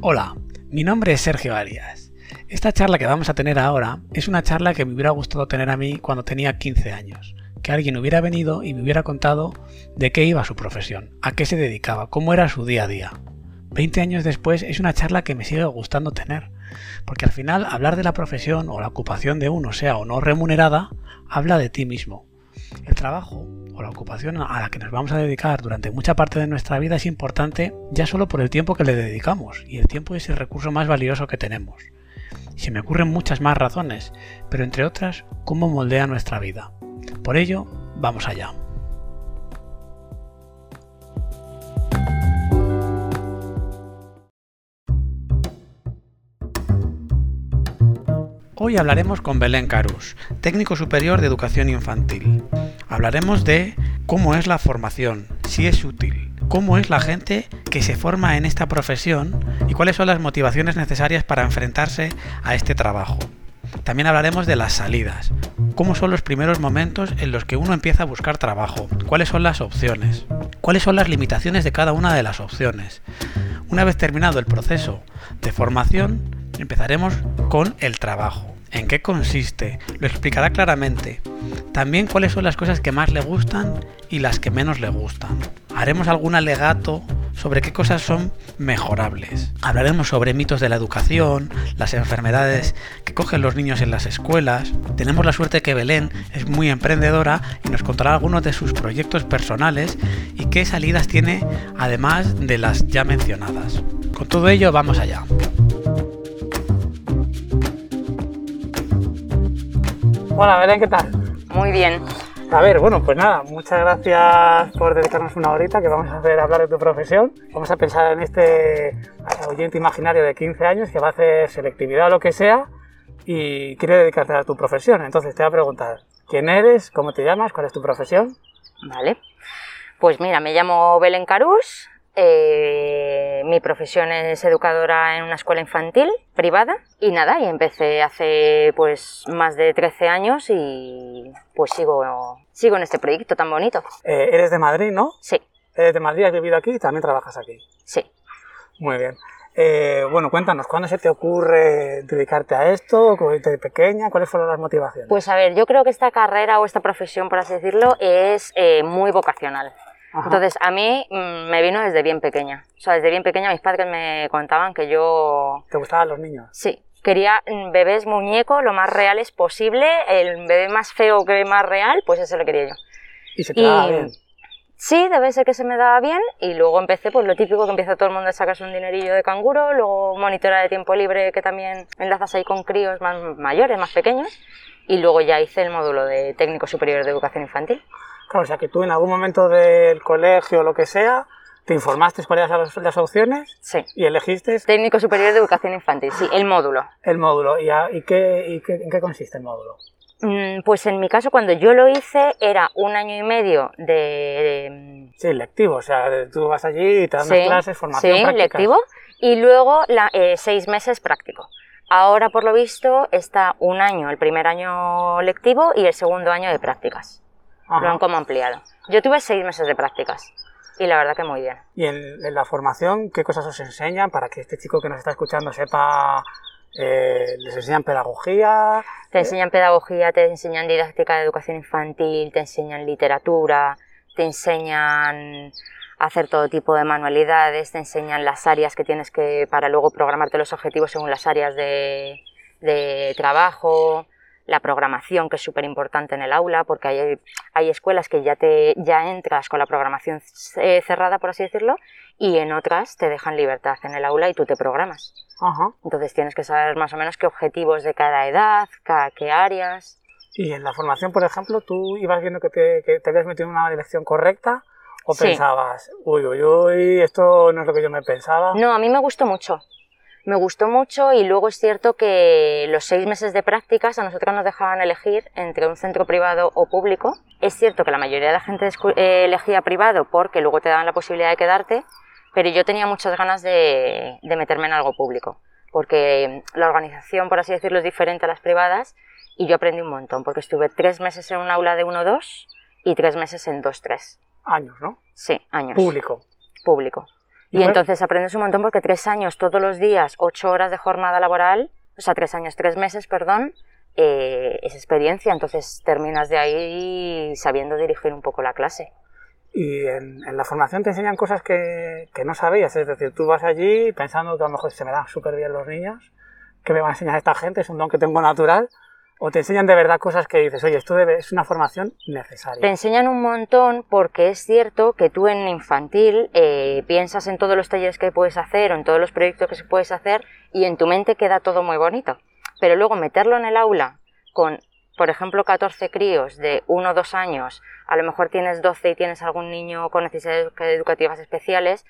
Hola, mi nombre es Sergio Arias. Esta charla que vamos a tener ahora es una charla que me hubiera gustado tener a mí cuando tenía 15 años. Que alguien hubiera venido y me hubiera contado de qué iba su profesión, a qué se dedicaba, cómo era su día a día. 20 años después es una charla que me sigue gustando tener, porque al final hablar de la profesión o la ocupación de uno, sea o no remunerada, habla de ti mismo. El trabajo o la ocupación a la que nos vamos a dedicar durante mucha parte de nuestra vida es importante ya solo por el tiempo que le dedicamos, y el tiempo es el recurso más valioso que tenemos. Se me ocurren muchas más razones, pero entre otras, cómo moldea nuestra vida. Por ello, vamos allá. Hoy hablaremos con Belén Carus, técnico superior de educación infantil. Hablaremos de cómo es la formación, si es útil, cómo es la gente que se forma en esta profesión y cuáles son las motivaciones necesarias para enfrentarse a este trabajo. También hablaremos de las salidas, cómo son los primeros momentos en los que uno empieza a buscar trabajo, cuáles son las opciones, cuáles son las limitaciones de cada una de las opciones. Una vez terminado el proceso de formación, empezaremos con el trabajo. ¿En qué consiste? Lo explicará claramente. También cuáles son las cosas que más le gustan y las que menos le gustan. Haremos algún alegato sobre qué cosas son mejorables. Hablaremos sobre mitos de la educación, las enfermedades que cogen los niños en las escuelas. Tenemos la suerte que Belén es muy emprendedora y nos contará algunos de sus proyectos personales y qué salidas tiene además de las ya mencionadas. Con todo ello vamos allá. Hola Belén, ¿qué tal? Muy bien. A ver, bueno, pues nada, muchas gracias por dedicarnos una horita que vamos a hacer hablar de tu profesión. Vamos a pensar en este oyente imaginario de 15 años que va a hacer selectividad o lo que sea y quiere dedicarte a tu profesión. Entonces te voy a preguntar, ¿quién eres? ¿Cómo te llamas? ¿Cuál es tu profesión? Vale. Pues mira, me llamo Belén Carús, eh, mi profesión es educadora en una escuela infantil privada y nada, y empecé hace pues más de 13 años y pues sigo, sigo en este proyecto tan bonito. Eh, ¿Eres de Madrid, no? Sí. ¿Eres de Madrid? ¿Has vivido aquí y también trabajas aquí? Sí. Muy bien. Eh, bueno, cuéntanos, ¿cuándo se te ocurre dedicarte a esto? ¿De pequeña? ¿Cuáles fueron las motivaciones? Pues a ver, yo creo que esta carrera o esta profesión, por así decirlo, es muy vocacional. Entonces, a mí mm, me vino desde bien pequeña. O sea, desde bien pequeña mis padres me contaban que yo... ¿Te gustaban los niños? Sí. Quería mm, bebés muñeco lo más reales posible. El bebé más feo que más real, pues ese lo quería yo. ¿Y se te daba bien? Sí, debe ser que se me daba bien. Y luego empecé, pues lo típico que empieza todo el mundo a sacarse un dinerillo de canguro. Luego monitora de tiempo libre que también enlazas ahí con críos más mayores, más pequeños. Y luego ya hice el módulo de técnico superior de educación infantil. Claro, o sea que tú en algún momento del colegio o lo que sea, te informaste cuáles eran las, opciones sí. y elegiste... Técnico Superior de Educación Infantil, sí, el módulo. El módulo, ¿y, y, qué, en qué consiste el módulo? Mm, pues en mi caso, cuando yo lo hice, era un año y medio de... Sí, lectivo, o sea, tú vas allí y te dan clases, formación, Sí, lectivo, y luego la, eh, seis meses práctico. Ahora, por lo visto, está un año, el primer año lectivo y el segundo año de prácticas. Lo han como ampliado. Yo tuve seis meses de prácticas y la verdad que muy bien. ¿Y en, la formación qué cosas os enseñan para que este chico que nos está escuchando sepa eh, ¿Les enseñan pedagogía? Te enseñan pedagogía, te enseñan didáctica de educación infantil, te enseñan literatura, te enseñan a hacer todo tipo de manualidades, te enseñan las áreas que tienes que para luego programarte los objetivos según las áreas de, de trabajo, la programación, que es súper importante en el aula, porque hay, hay, escuelas que ya, te, ya entras con la programación eh, cerrada, por así decirlo, y en otras te dejan libertad en el aula y tú te programas. Entonces tienes que saber más o menos qué objetivos de cada edad, qué áreas. Y en la formación, por ejemplo, tú ibas viendo que te, que te habías metido en una dirección correcta o pensabas, uy, uy, uy, esto no es lo que yo me pensaba. No, a mí me gustó mucho me gustó mucho y luego es cierto que los seis meses de prácticas a nosotros nos dejaban elegir entre un centro privado o público. Es cierto que la mayoría de la gente eh, elegía privado porque luego te daban la posibilidad de quedarte, pero yo tenía muchas ganas de, meterme en algo público, porque la organización, por así decirlo, es diferente a las privadas y yo aprendí un montón, porque estuve tres meses en un aula de 1-2 y tres meses en 2-3. Años, ¿no? Sí, años. Público. Público. Y entonces aprendes un montón porque tres años todos los días, ocho horas de jornada laboral, o sea, tres años, tres meses, perdón, eh, es experiencia. Entonces terminas de ahí sabiendo dirigir un poco la clase. Y en, la formación te enseñan cosas que, que, no sabías, es decir, tú vas allí pensando que a lo mejor se me dan súper bien los niños, que me van a enseñar esta gente, es un don que tengo natural, o te enseñan de verdad cosas que dices, oye, esto debe, es una formación necesaria. Te enseñan un montón porque es cierto que tú en infantil eh, piensas en todos los talleres que puedes hacer o en todos los proyectos que puedes hacer y en tu mente queda todo muy bonito. Pero luego meterlo en el aula con, por ejemplo, 14 críos de 1 o 2 años, a lo mejor tienes 12 y tienes algún niño con necesidades educativas especiales,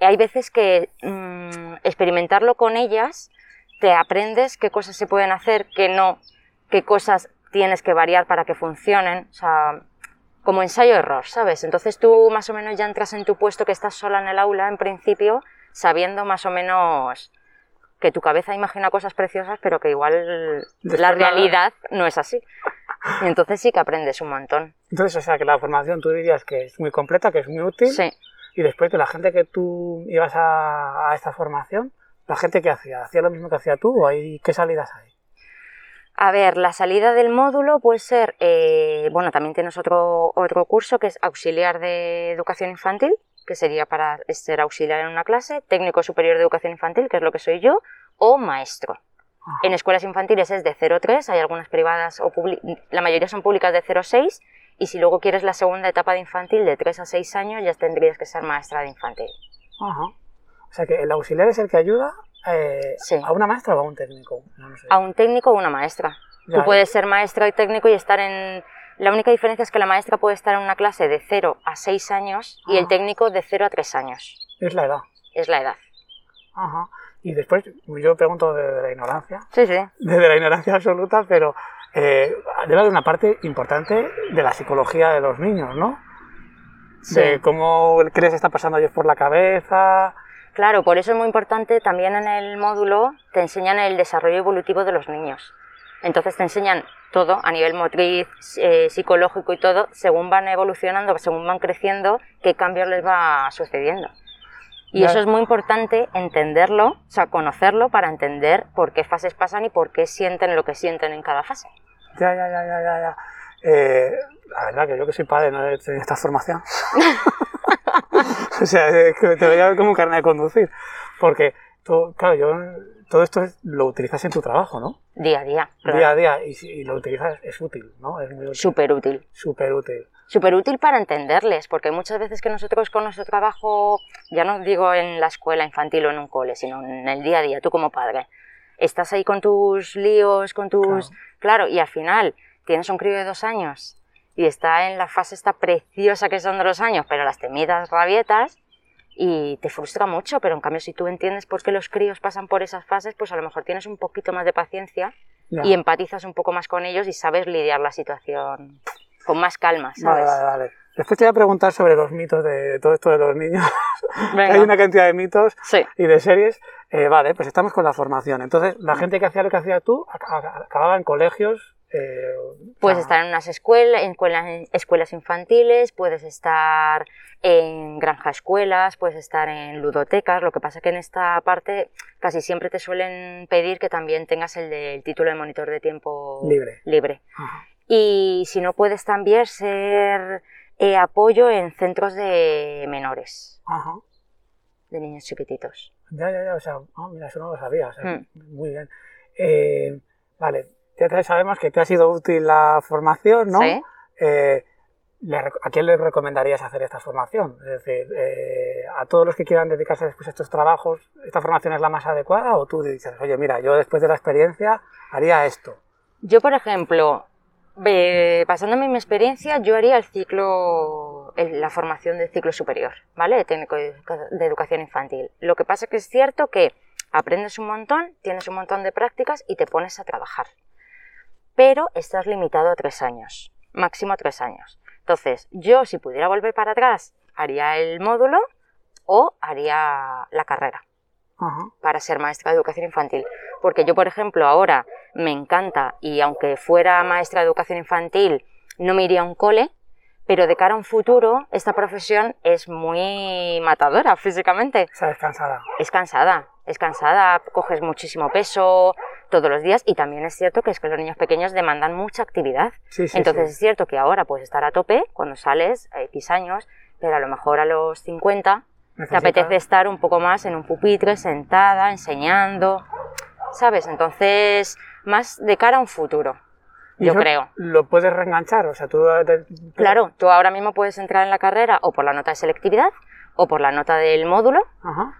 hay veces que mm, experimentarlo con ellas te aprendes qué cosas se pueden hacer, qué no, qué cosas tienes que variar para que funcionen, o sea, como ensayo-error, ¿sabes? Entonces tú más o menos ya entras en tu puesto que estás sola en el aula, en principio, sabiendo más o menos que tu cabeza imagina cosas preciosas, pero que igual la realidad no es así. Y entonces sí que aprendes un montón. Entonces, o sea, que la formación tú dirías que es muy completa, que es muy útil. Sí. Y después de la gente que tú ibas a, a esta formación, la gente que hacía, ¿hacía lo mismo que hacía tú o hay qué salidas hay? A ver, la salida del módulo puede ser, eh, bueno, también tienes otro, otro curso que es auxiliar de educación infantil, que sería para ser auxiliar en una clase, técnico superior de educación infantil, que es lo que soy yo, o maestro. En escuelas infantiles es de 0,3, hay algunas privadas, o la mayoría son públicas de 0,6, y si luego quieres la segunda etapa de infantil de 3 a 6 años, ya tendrías que ser maestra de infantil. Ajá. O sea que el auxiliar es el que ayuda eh, ¿A una maestra o a un técnico? A un técnico o una maestra. Tú puedes ser maestra y técnico y estar en... La única diferencia es que la maestra puede estar en una clase de 0 a 6 años y el técnico de 0 a 3 años. Es la edad. Es la edad. Ajá. Y después yo pregunto de la ignorancia. Sí, sí. Desde la ignorancia absoluta, pero eh, debe haber una parte importante de la psicología de los niños, ¿no? Sí. De cómo crees está pasando a ellos por la cabeza, Claro, por eso es muy importante también en el módulo te enseñan el desarrollo evolutivo de los niños. Entonces te enseñan todo a nivel motriz, eh, psicológico y todo, según van evolucionando, según van creciendo, qué cambios les va sucediendo. Y eso es muy importante entenderlo, o sea, conocerlo para entender por qué fases pasan y por qué sienten lo que sienten en cada fase. Ya, ya, ya, ya, ya. Eh, la verdad que yo que soy padre no he tenido esta formación. o sea, te voy a ver como carne de conducir. Porque, todo, claro, yo, todo esto lo utilizas en tu trabajo, ¿no? Día a día. Día a día. Y si lo utilizas, es útil, ¿no? Es muy útil. Súper útil. Súper útil. Súper útil para entenderles, porque muchas veces que nosotros con nuestro trabajo, ya no digo en la escuela infantil o en un cole, sino en el día a día, tú como padre, estás ahí con tus líos, con tus... claro y al final tienes un crío de dos años y está en la fase esta preciosa que son de los años, pero las temidas rabietas y te frustra mucho, pero en cambio si tú entiendes por qué los críos pasan por esas fases, pues a lo mejor tienes un poquito más de paciencia y empatizas un poco más con ellos y sabes lidiar la situación con más calma, ¿sabes? Vale, vale, Después te voy a preguntar sobre los mitos de todo esto de los niños. Hay una cantidad de mitos y de series. Eh, vale, pues estamos con la formación. Entonces, la gente que hacía lo que hacía tú acababa en colegios eh, puedes estar en unas escuelas, en escuelas, infantiles, puedes estar en granja escuelas, puedes estar en ludotecas. Lo que pasa que en esta parte casi siempre te suelen pedir que también tengas el del título de monitor de tiempo libre. libre. Y si no puedes también ser eh, apoyo en centros de menores. De niños chiquititos. Ya, ya, ya. O sea, ah, mira, eso no lo sabía. Mm. Muy bien. Eh, vale ya sabemos que te ha sido útil la formación, ¿no? Sí. Eh, ¿A quién le recomendarías hacer esta formación? Es decir, eh, a todos los que quieran dedicarse después a estos trabajos, ¿esta formación es la más adecuada? ¿O tú dices, oye, mira, yo después de la experiencia haría esto? Yo, por ejemplo, pasándome mi experiencia, yo haría el ciclo, la formación del ciclo superior, ¿vale? De técnico de educación infantil. Lo que pasa es que es cierto que aprendes un montón, tienes un montón de prácticas y te pones a trabajar pero estás limitado a tres años, máximo tres años. Entonces, yo si pudiera volver para atrás, haría el módulo o haría la carrera para ser maestra de educación infantil. Porque yo, por ejemplo, ahora me encanta y aunque fuera maestra de educación infantil, no me iría a un cole, pero de cara a un futuro, esta profesión es muy matadora físicamente. O sea, es cansada. Es cansada, es cansada, coges muchísimo peso todos los días y también es cierto que es que los niños pequeños demandan mucha actividad. Sí, sí, Entonces sí. es cierto que ahora puedes estar a tope cuando sales a X años, pero a lo mejor a los 50 te Necesitas- apetece estar un poco más en un pupitre, sentada, enseñando, ¿sabes? Entonces, más de cara a un futuro, ¿Y yo eso creo. Lo puedes reenganchar, o sea, tú... eh, te- Claro, tú ahora mismo puedes entrar en la carrera o por la nota de selectividad o por la nota del módulo Ajá.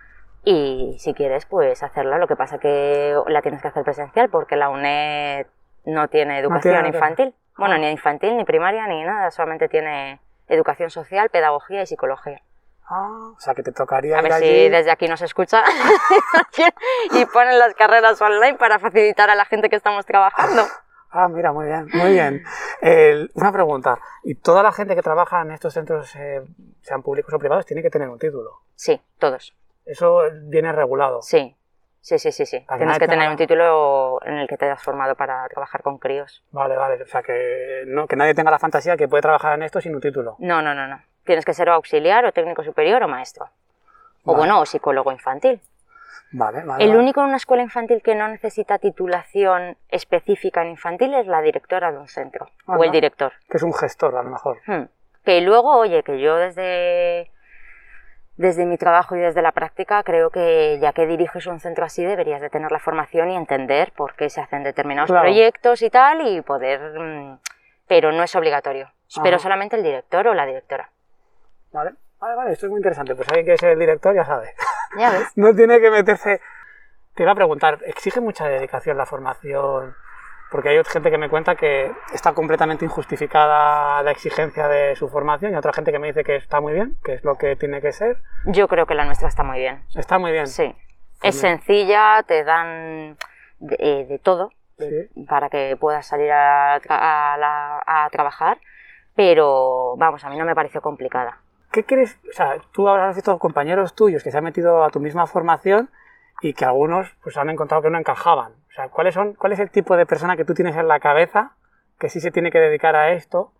Y si quieres, pues hacerla. Lo que pasa que la tienes que hacer presencial porque la UNED no tiene educación tiene infantil. Bueno, Ah. ni infantil, ni primaria, ni nada. Solamente tiene educación social, pedagogía y psicología. Ah, o sea, que te tocaría A ir ver allí... si desde aquí nos escucha y ponen las carreras online para facilitar a la gente que estamos trabajando. Ah, mira, muy bien, muy bien. Una pregunta. ¿Y toda la gente que trabaja en estos centros, eh, sean públicos o privados, tiene que tener un título? Sí, todos. Eso viene regulado. Sí, sí, sí, sí. sí. Tienes que te tener un título en el que te hayas formado para trabajar con críos. Vale, vale. O sea, que, no, que nadie tenga la fantasía que puede trabajar en esto sin un título. No, no, no, no. Tienes que ser o auxiliar o técnico superior o maestro. O Vale. bueno, o psicólogo infantil. Vale, vale. El único en una escuela infantil que no necesita titulación específica en infantil es la directora de un centro o el director. Que es un gestor, a lo mejor. Hmm. Que luego, oye, que yo desde, desde mi trabajo y desde la práctica creo que ya que diriges un centro así deberías de tener la formación y entender por qué se hacen determinados Claro. proyectos y tal y poder... mm, Pero no es obligatorio. Pero solamente el director o la directora. Vale, vale, vale. Esto es muy interesante. Pues alguien que es el director ya sabe. Ya ves. no tiene que meterse. Te iba a preguntar, ¿exige mucha dedicación la formación? Porque hay gente que me cuenta que está completamente injustificada la exigencia de su formación y otra gente que me dice que está muy bien, que es lo que tiene que ser. Yo creo que la nuestra está muy bien. Está muy bien. Sí. Pues Es sencilla, te dan de, eh, de todo Sí. para que puedas salir a, a la- a trabajar, pero vamos, a mí no me pareció complicada. ¿Qué quieres? O sea, tú habrás visto compañeros tuyos que se han metido a tu misma formación y que algunos pues han encontrado que no encajaban. O sea, ¿cuáles son, ¿cuál es el tipo de persona que tú tienes en la cabeza que sí se tiene que dedicar a esto?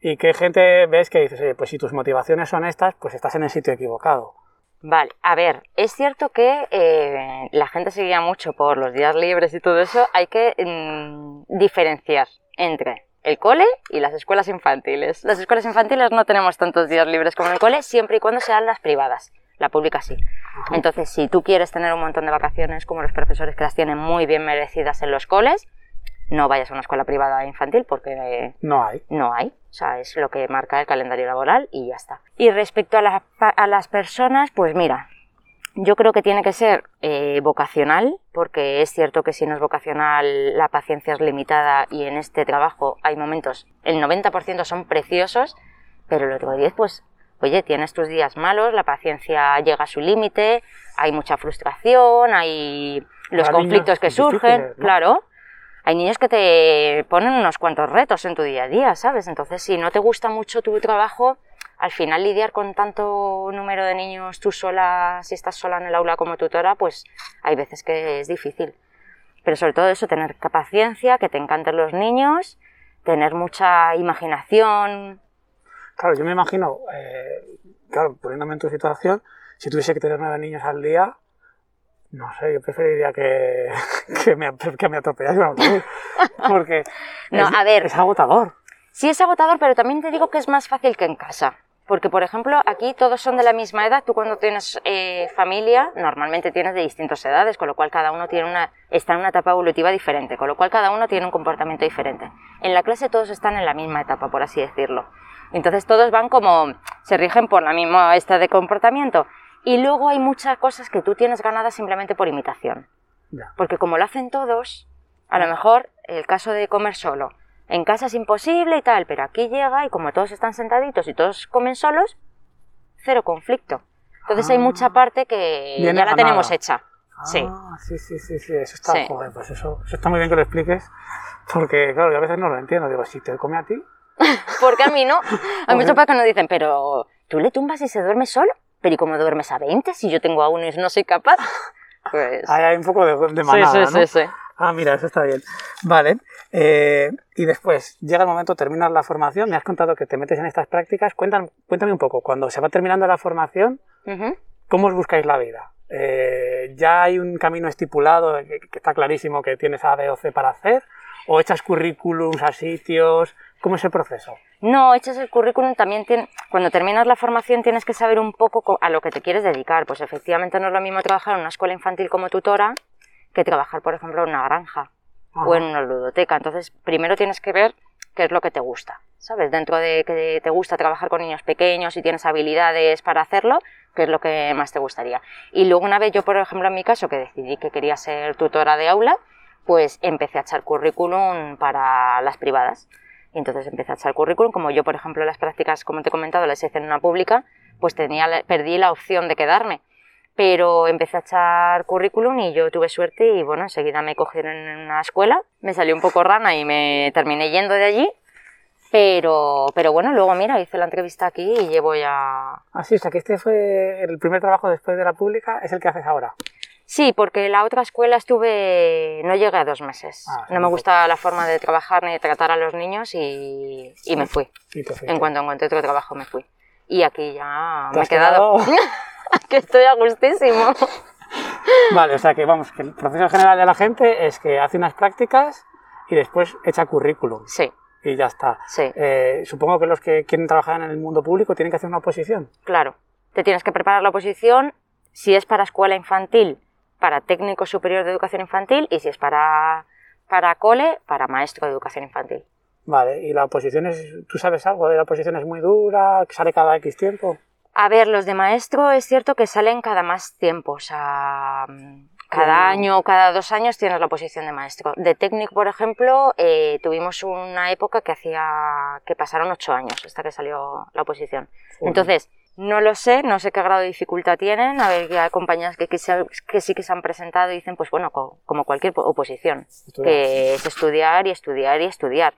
Y qué gente ves que dices, oye, pues si tus motivaciones son estas, pues estás en el sitio equivocado. Vale, a ver, es cierto que eh, la gente se guía mucho por los días libres y todo eso, hay que mm, diferenciar entre el cole y las escuelas infantiles. Las escuelas infantiles no tenemos tantos días libres como el cole, siempre y cuando sean las privadas. La pública sí. Entonces, si tú quieres tener un montón de vacaciones como los profesores que las tienen muy bien merecidas en los coles, no vayas a una escuela privada infantil porque eh, No hay. no hay. O sea, es lo que marca el calendario laboral y ya está. Y respecto a, la- a las personas, pues mira, yo creo que tiene que ser eh, vocacional, porque es cierto que si no es vocacional la paciencia es limitada y en este trabajo hay momentos, el 90% son preciosos, pero el otro 10 pues, oye, tienes tus días malos, la paciencia llega a su límite, hay mucha frustración, hay los conflictos que surgen, claro. Hay niños que te ponen unos cuantos retos en tu día a día, ¿sabes? Entonces, si no te gusta mucho tu trabajo, al final lidiar con tanto número de niños tú sola, si estás sola en el aula como tutora, pues hay veces que es difícil. Pero sobre todo eso, tener paciencia, que te encanten los niños, tener mucha imaginación. Claro, yo me imagino, eh, claro, poniéndome en tu situación, si tuviese que tener nueve niños al día, no sé, yo preferiría que, que, me, que me atropellase un autobús. Porque No, es, a ver. es agotador. Sí es agotador, pero también te digo que es más fácil que en casa. Porque, por ejemplo, aquí todos son de la misma edad. Tú cuando tienes eh, familia, normalmente tienes de distintas edades, con lo cual cada uno tiene una, está en una etapa evolutiva diferente, con lo cual cada uno tiene un comportamiento diferente. En la clase todos están en la misma etapa, por así decirlo. Entonces todos van como, se rigen por la misma esta de comportamiento. Y luego hay muchas cosas que tú tienes ganadas simplemente por imitación. Ya. Porque como lo hacen todos, a lo mejor el caso de comer solo. En casa es imposible y tal, pero aquí llega y como todos están sentaditos y todos comen solos, cero conflicto. Entonces hay Ah. mucha parte que ya la ganada. tenemos hecha. Sí. Ah, sí, sí, sí, sí, eso está, Sí. joder, pues eso, eso está muy bien que lo expliques, porque claro, yo a veces no lo entiendo, digo, si te come a ti, Porque a mí no. Hay muchos padres que nos dicen, pero tú le tumbas y se duerme solo. Pero ¿y cómo duermes a 20 si yo tengo a uno y no soy capaz? Pues... ahí hay un poco de, de sí, manada, sí, ¿no? sí, sí. Ah, mira, eso está bien. Vale. eh, y después, llega el momento, terminas la formación, me has contado que te metes en estas prácticas. Cuéntame, cuéntame un poco, cuando se va terminando la formación, Ujú. ¿cómo os buscáis la vida? Eh, ¿Ya hay un camino estipulado que, que está clarísimo que tienes A, B o C para hacer? ¿O echas currículums a sitios? ¿Cómo es el proceso? No, echas el currículum, también cuando terminas la formación tienes que saber un poco co- a lo que te quieres dedicar. Pues efectivamente no es lo mismo trabajar en una escuela infantil como tutora que trabajar, por ejemplo, en una granja o Ajá. en una ludoteca. Entonces, primero tienes que ver qué es lo que te gusta, ¿sabes? Dentro de que te gusta trabajar con niños pequeños y tienes habilidades para hacerlo, qué es lo que más te gustaría. Y luego una vez yo, por ejemplo, en mi caso, que decidí que quería ser tutora de aula, pues empecé a echar currículum para las privadas. Y entonces empecé a echar currículum, como yo, por ejemplo, las prácticas, como te he comentado, las hice en una pública, pues tenía, perdí la opción de quedarme. Pero empecé a echar currículum y yo tuve suerte y bueno, enseguida me cogieron en una escuela, me salió un poco rana y me terminé yendo de allí. Pero, pero bueno, luego mira, hice la entrevista aquí y llevo ya... Ah, sí, o sea que este fue el primer trabajo después de la pública, es el que haces ahora. Sí, porque la otra escuela estuve, no llegué a dos meses. Ah, no me muy gusta la forma de trabajar ni de tratar a los niños y, y me fui. En cuanto encontré otro trabajo me fui. Y aquí ya ¿Te me he has quedado. que estoy a gustísimo. Vale, o sea que vamos, que el proceso general de la gente es que hace unas prácticas y después echa currículum Sí, y ya está. sí, Eh, supongo que los que quieren trabajar en el mundo público tienen que hacer una oposición. claro. Te tienes que preparar la oposición si es para escuela infantil, para técnico superior de educación infantil y si es para, para cole, para maestro de educación infantil. Vale, y la oposición es, ¿tú sabes algo de la oposición? ¿Es muy dura? que ¿Sale cada X tiempo? A ver, los de maestro es cierto que salen cada más tiempo, o sea, mm, cada año o cada dos años tienes la posición de maestro. De técnico, por ejemplo, eh, tuvimos una época que hacía que pasaron ocho años hasta que salió la oposición. Entonces, no lo sé, no sé qué grado de dificultad tienen. A ver, hay compañías que, que, se- que sí que se han presentado y dicen, pues bueno, co- como cualquier po- oposición, Estudiar. que es estudiar y estudiar y estudiar.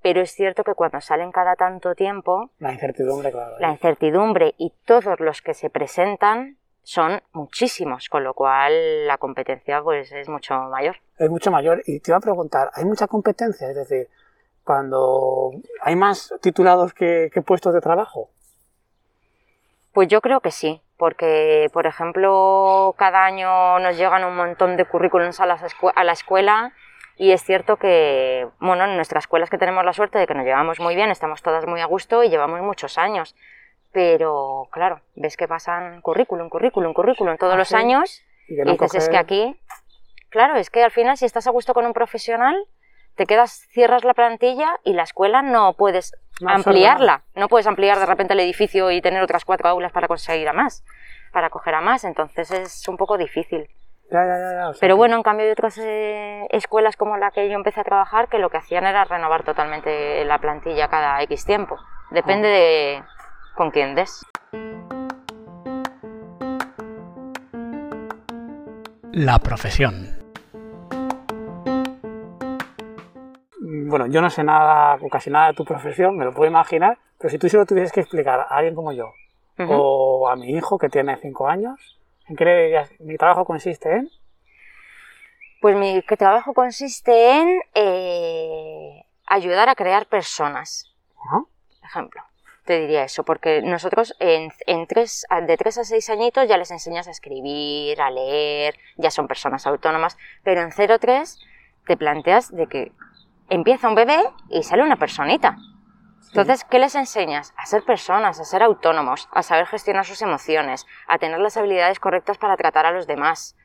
Pero es cierto que cuando salen cada tanto tiempo, La incertidumbre, claro. la incertidumbre y todos los que se presentan son muchísimos, con lo cual la competencia pues es mucho mayor. Es mucho mayor. Y te iba a preguntar, ¿hay mucha competencia? Es decir, cuando hay más titulados que, que puestos de trabajo. Pues yo creo que sí, porque por ejemplo cada año nos llegan un montón de currículums a, las a la escuela y es cierto que, bueno, en nuestras escuelas que tenemos la suerte de que nos llevamos muy bien, estamos todas muy a gusto y llevamos muchos años. Pero claro, ves que pasan currículum, currículum, currículum todos ¿Ah, los años Y dices, es que aquí, claro, es que al final si estás a gusto con un profesional, te quedas, cierras la plantilla y la escuela no puedes ampliarla. No puedes ampliar de repente el edificio y tener otras cuatro aulas para conseguir a más, para coger a más. Entonces es un poco difícil. Ya, ya, ya, ya, o sea Pero bueno, en cambio hay otras eh, escuelas como la que yo empecé a trabajar que lo que hacían era renovar totalmente la plantilla cada X tiempo. Depende de con quién des. La profesión. Bueno, yo no sé nada o casi nada de tu profesión, me lo puedo imaginar, pero si tú se lo tuvieses que explicar a alguien como yo o a mi hijo que tiene 5 años, ¿en qué le dirías? Mi trabajo consiste en... Pues mi trabajo consiste en eh, ayudar a crear personas. Ejemplo. Te diría eso, porque nosotros en, en tres, de 3 a 6 añitos ya les enseñas a escribir, a leer, ya son personas autónomas, pero en 0-3 te planteas de que empieza un bebé y sale una personita. Entonces, ¿qué les enseñas? A ser personas, a ser autónomos, a saber gestionar sus emociones, a tener las habilidades correctas para tratar a los demás,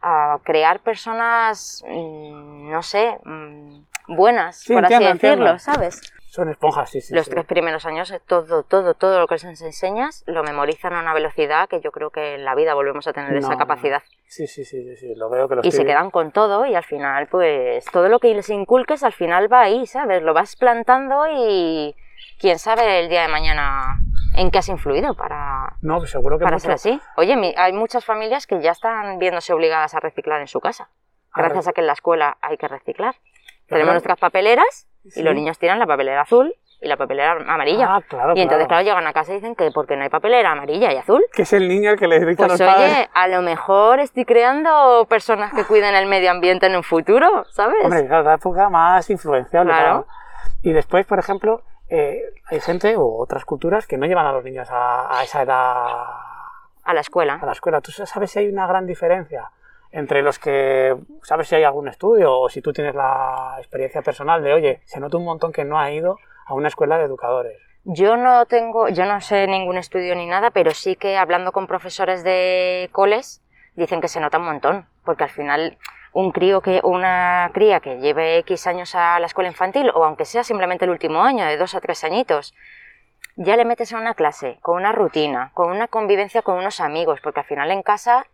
a crear personas, mm, no sé, mm, buenas, Sí, por así decirlo, entiendo. ¿sabes? Son esponjas, sí, sí. Los sí. tres primeros años, eh, todo, todo, todo lo que les enseñas lo memorizan a una velocidad que yo creo que en la vida volvemos a tener No, esa no. capacidad. Sí, sí, sí, sí, sí, lo veo que lo Y se quedan con todo y al final, pues, todo lo que les inculques al final va ahí, ¿sabes? Lo vas plantando y quién sabe el día de mañana en qué has influido para, No, pues seguro que para mucho. ser así. Oye, hay muchas familias que ya están viéndose obligadas a reciclar en su casa, A gracias a que en la escuela hay que reciclar. Tenemos nuestras papeleras y los niños tiran la papelera azul y la papelera amarilla. Ah, claro, y entonces, claro. claro, llegan a casa y dicen que porque no hay papelera amarilla y azul. Que es el niño el que le dice a Pues los padres. oye, a lo mejor estoy creando personas que cuiden el medio ambiente en un futuro, ¿sabes? Hombre, claro, la época más influenciable. Claro. claro. Y después, por ejemplo, eh, hay gente o otras culturas que no llevan a los niños a, a esa edad a la escuela. a la escuela. ¿Tú sabes si hay una gran diferencia entre los que, sabes si hay algún estudio o si tú tienes la experiencia personal de, oye, se nota un montón que no ha ido a una escuela de educadores? Yo no tengo, yo no sé ningún estudio ni nada, pero sí que hablando con profesores de coles dicen que se nota un montón, porque al final un crío que una cría que lleve X años a la escuela infantil o aunque sea simplemente el último año, de dos a tres añitos, ya le metes a una clase con una rutina, con una convivencia con unos amigos, porque al final en casa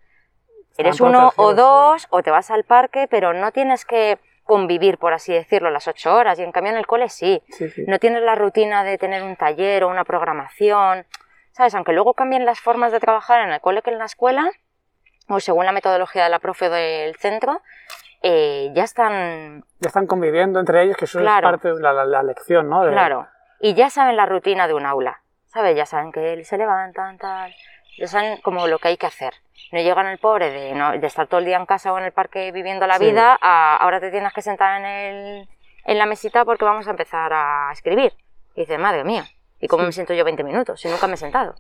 eres uno o dos o te vas al parque, pero no tienes que convivir, por así decirlo, las ocho horas. Y en cambio en el cole sí. Sí, sí. No tienes la rutina de tener un taller o una programación. ¿Sabes? Aunque luego cambien las formas de trabajar en el cole que en la escuela, o según la metodología de la profe del centro, eh, ya están Ya están conviviendo entre ellos, que eso Claro. es parte de la, la- la lección, ¿no? De- Claro. Y ya saben la rutina de un aula. ¿Sabes? Ya saben que se levantan, tal. Ya saben como lo que hay que hacer. No llegan el pobre de, no- de estar todo el día en casa o en el parque viviendo la Sí. vida a ahora te tienes que sentar en, el, en la mesita porque vamos a empezar a escribir. Y dice, madre mía, ¿y cómo Sí. me siento yo 20 minutos si nunca me he sentado?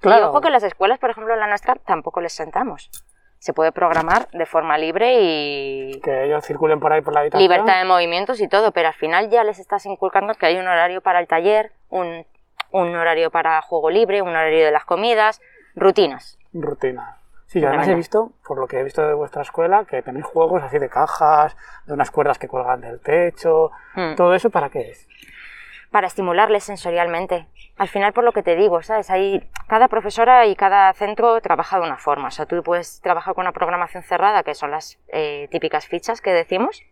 Claro. Y ojo que en las escuelas, por ejemplo, en la nuestra, tampoco les sentamos. Se puede programar de forma libre y Que ellos circulen por ahí por la habitación. libertad de movimientos y todo, pero al final ya les estás inculcando que hay un horario para el taller, un, un horario para juego libre, un horario de las comidas, rutinas. Rutina. Sí, yo además he visto, por lo que he visto de vuestra escuela, que tenéis juegos así de cajas, de unas cuerdas que cuelgan del techo. Mm. ¿Todo eso para qué es? Para estimularles sensorialmente. Al final, por lo que te digo, ¿sabes? Hay, cada profesora y cada centro trabaja de una forma. O sea, tú puedes trabajar con una programación cerrada, que son las eh, típicas fichas que decimos.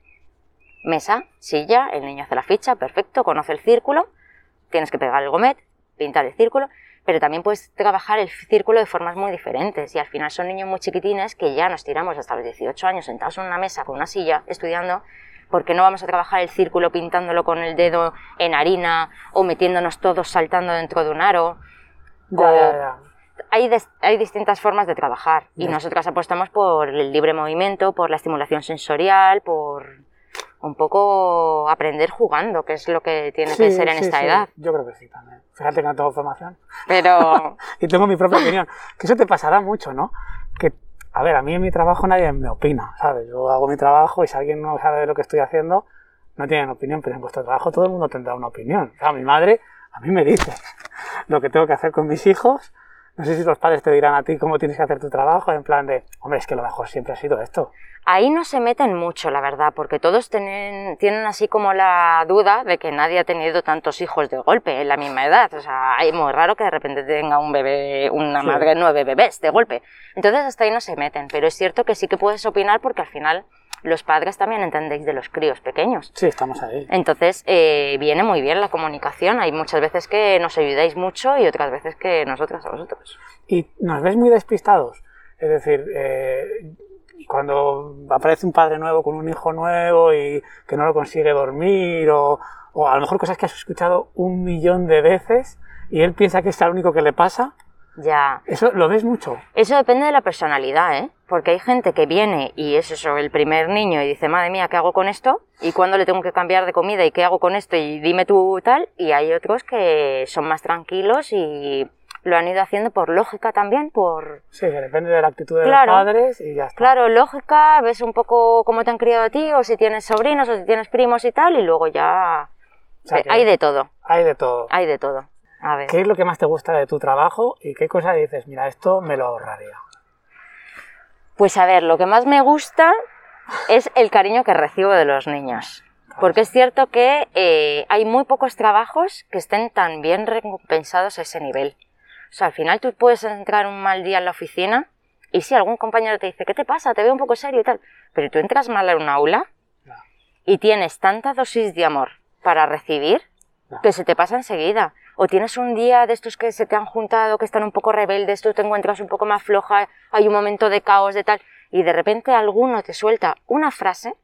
Mesa, silla, el niño hace la ficha, perfecto, conoce el círculo, tienes que pegar el gomet, pintar el círculo, pero también puedes trabajar el círculo de formas muy diferentes y al final son niños muy chiquitines que ya nos tiramos hasta los 18 años sentados en una mesa con una silla estudiando porque no vamos a trabajar el círculo pintándolo con el dedo en harina o metiéndonos todos saltando dentro de un aro. Ya, O- ya, ya. Hay, des- hay distintas formas de trabajar y nosotras apostamos por el libre movimiento, por la estimulación sensorial, por un poco aprender jugando, que es lo que tiene que ser en sí, esta sí. edad. Yo creo que sí también. Fíjate que no tengo formación. Pero Y tengo mi propia opinión. Que eso te pasará mucho, ¿no? Que, a ver, a mí en mi trabajo nadie me opina, ¿sabes? Yo hago mi trabajo y si alguien no sabe de lo que estoy haciendo, no tienen opinión, pero en vuestro trabajo todo el mundo tendrá una opinión. O sea, mi madre a mí me dice lo que tengo que hacer con mis hijos. No sé si los padres te dirán a ti cómo tienes que hacer tu trabajo, en plan de, hombre, es que lo mejor siempre ha sido esto. ahí no se meten mucho, la verdad, porque todos tienen, tienen así como la duda de que nadie ha tenido tantos hijos de golpe en la misma edad. O sea, es muy raro que de repente tenga un bebé, una Sí. madre nueve bebés de golpe. Entonces hasta ahí no se meten, pero es cierto que sí que puedes opinar porque al final los padres también entendéis de los críos pequeños. Sí, estamos ahí. Entonces eh, viene muy bien la comunicación. Hay muchas veces que nos ayudáis mucho y otras veces que nosotras a vosotros. y nos ves muy despistados. Es decir, eh, cuando aparece un padre nuevo con un hijo nuevo y que no lo consigue dormir, o, o a lo mejor cosas que has escuchado un millón de veces y él piensa que es lo único que le pasa, Ya. eso lo ves mucho. Eso depende de la personalidad, ¿eh? Porque hay gente que viene y es eso, el primer niño, y dice, madre mía, ¿qué hago con esto? ¿Y cuándo le tengo que cambiar de comida? ¿Y qué hago con esto? Y dime tú tal. Y hay otros que son más tranquilos y lo han ido haciendo por lógica también, por... Sí, que depende de la actitud de Claro. los padres y ya está. Claro, lógica, ves un poco cómo te han criado a ti, o si tienes sobrinos, o si tienes primos y tal, y luego ya... O sea que Hay de todo, hay de todo. hay de todo. A ver. ¿Qué es lo que más te gusta de tu trabajo y qué cosa dices, mira, esto me lo ahorraría? Pues a ver, lo que más me gusta es el cariño que recibo de los niños. Porque es cierto que eh, hay muy pocos trabajos que estén tan bien recompensados a ese nivel. O sea, al final tú puedes entrar un mal día en la oficina y si algún compañero te dice, ¿qué te pasa? Te veo un poco serio y tal. Pero tú entras mal en un aula y tienes tanta dosis de amor para recibir que se te pasa enseguida. O tienes un día de estos que se te han juntado, que están un poco rebeldes, tú te encuentras un poco más floja, hay un momento de caos, de tal, y de repente alguno te suelta una frase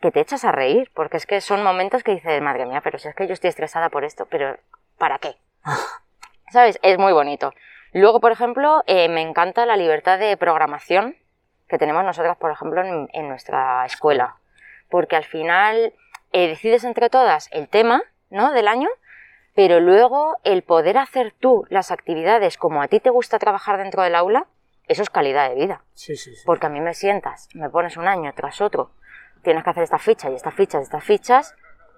que te echas a reír, porque es que son momentos que dices, madre mía, pero si es que yo estoy estresada por esto, pero ¿para qué? ¿Sabes? Es muy bonito. Luego, por ejemplo, eh, me encanta la libertad de programación que tenemos nosotras, por ejemplo, en, nuestra escuela. Porque al final eh, decides entre todas el tema ¿no? del año, pero luego el poder hacer tú las actividades como a ti te gusta trabajar dentro del aula, eso es calidad de vida. Sí, sí, sí. Porque a mí me sientas, me pones un año tras otro, tienes que hacer esta ficha y estas fichas y estas fichas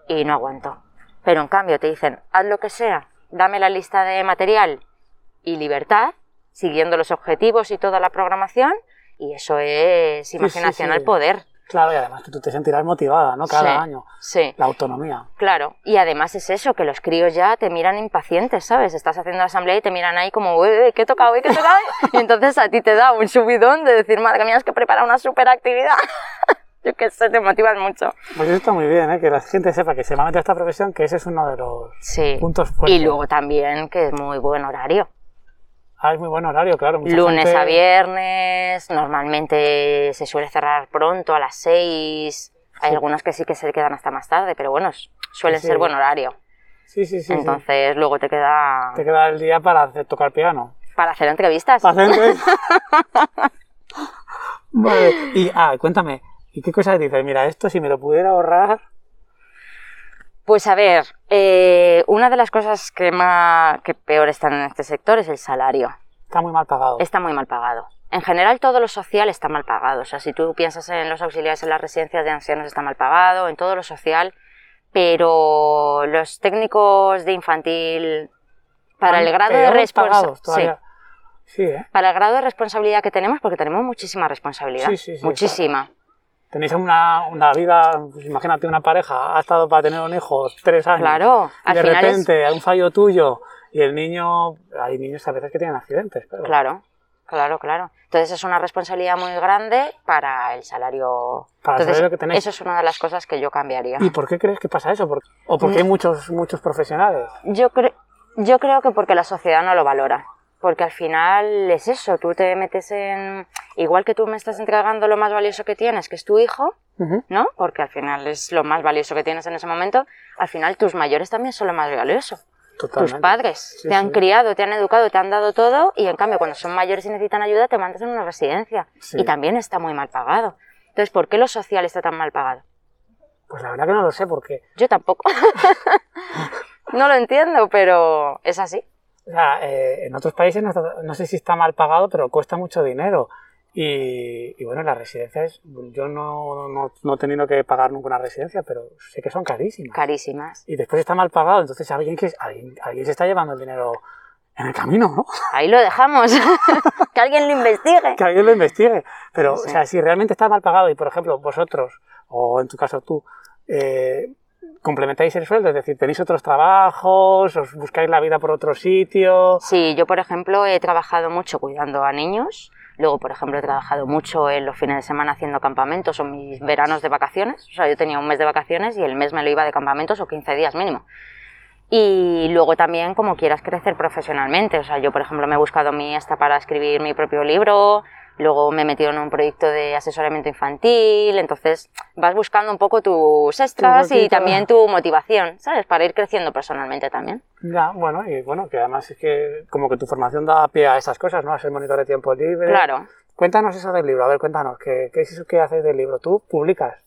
y no aguanto. Pero en cambio te dicen, haz lo que sea, dame la lista de material y libertad, siguiendo los objetivos y toda la programación, y eso es imaginación al poder. Claro, y además que tú te sentirás motivada, ¿no? Cada Sí, año. Sí, La autonomía. claro. Y además es eso, que los críos ya te miran impacientes, ¿sabes? Estás haciendo la asamblea y te miran ahí como, uy, ¿qué he tocado hoy? ¿Qué he tocado hoy?". Y entonces a ti te da un subidón de decir, madre mía, es que prepara una super actividad. Yo qué sé, te motivas mucho. Pues eso está muy bien, ¿eh? Que la gente sepa que se va a meter a esta profesión, que ese es uno de los Sí. puntos fuertes. Y luego también que es muy buen horario. Ah, es muy buen horario, claro. Lunes gente- a viernes, normalmente se suele cerrar pronto a las 6. Hay Sí. algunos que sí que se quedan hasta más tarde, pero bueno, suelen Sí, ser sí. buen horario. Sí, sí, sí. sí. Entonces luego te queda Te queda el día para hacer, tocar piano. para hacer entrevistas. Para hacer Vale. Y, ah, cuéntame, ¿y qué cosas dices? Mira, esto si me lo pudiera ahorrar... Pues a ver, eh, una de las cosas que, más, que peor están en este sector es el salario. Está muy mal pagado. Está muy mal pagado. En general todo lo social está mal pagado. O sea, si tú piensas en los auxiliares en las residencias de ancianos está mal pagado, en todo lo social, pero los técnicos de infantil, para el grado de responsabilidad... Sí, ¿eh? Para el grado de responsabilidad que tenemos, porque tenemos muchísima responsabilidad. Sí, sí, sí, muchísima. Tenéis una, una vida, pues imagínate una pareja, ha estado para tener un hijo tres años. Claro, Y al de final repente hay un fallo tuyo y el niño, hay niños a veces que tienen accidentes. Pero, Claro, claro, claro. Entonces es una responsabilidad muy grande para el salario. Para el salario que tenéis. Eso es una de las cosas que yo cambiaría. ¿Y por qué crees que pasa eso? ¿Por- ¿O porque hay muchos, muchos profesionales? Yo, cre- yo creo que porque la sociedad no lo valora. Porque al final es eso, tú te metes en... Igual que tú me estás entregando lo más valioso que tienes, que es tu hijo. ¿no? Porque al final es lo más valioso que tienes en ese momento. Al final tus mayores también son lo más valioso. Totalmente. Tus padres Sí, te han sí. criado, te han educado, te han dado todo y en cambio cuando son mayores y necesitan ayuda te mandas en una residencia. Sí. Y también está muy mal pagado. Entonces, ¿por qué lo social está tan mal pagado? Pues la verdad que no lo sé porque Yo tampoco. no lo entiendo, pero es así. O sea, eh, en otros países no, está- no sé si está mal pagado, pero cuesta mucho dinero. Y, y bueno, las residencias, yo no, no, no he tenido que pagar nunca una residencia, pero sé que son carísimas. Carísimas. y después está mal pagado, entonces alguien, que, alguien, alguien se está llevando el dinero en el camino, ¿no? Ahí lo dejamos. que alguien lo investigue. que alguien lo investigue. Pero, Sí. o sea, si realmente está mal pagado y, por ejemplo, vosotros, o en tu caso tú, eh, complementáis el sueldo, es decir, tenéis otros trabajos, os buscáis la vida por otro sitio. Sí, yo por ejemplo he trabajado mucho cuidando a niños. Luego, por ejemplo, he trabajado mucho en los fines de semana haciendo campamentos o mis veranos de vacaciones. O sea, yo tenía un mes de vacaciones y el mes me lo iba de campamentos o 15 días mínimo. Y luego también como quieras crecer profesionalmente. O sea, yo por ejemplo me he buscado mi esta para escribir mi propio libro, luego me metido en un proyecto de asesoramiento infantil, entonces vas buscando un poco tus extras y también tu motivación, ¿sabes? Para ir creciendo personalmente también. Ya, bueno, y bueno, que además es que como que tu formación da pie a esas cosas, ¿no? A ser monitor de tiempo libre. Claro. Cuéntanos eso del libro, a ver, cuéntanos, ¿qué, qué es eso que haces del libro? ¿Tú publicas?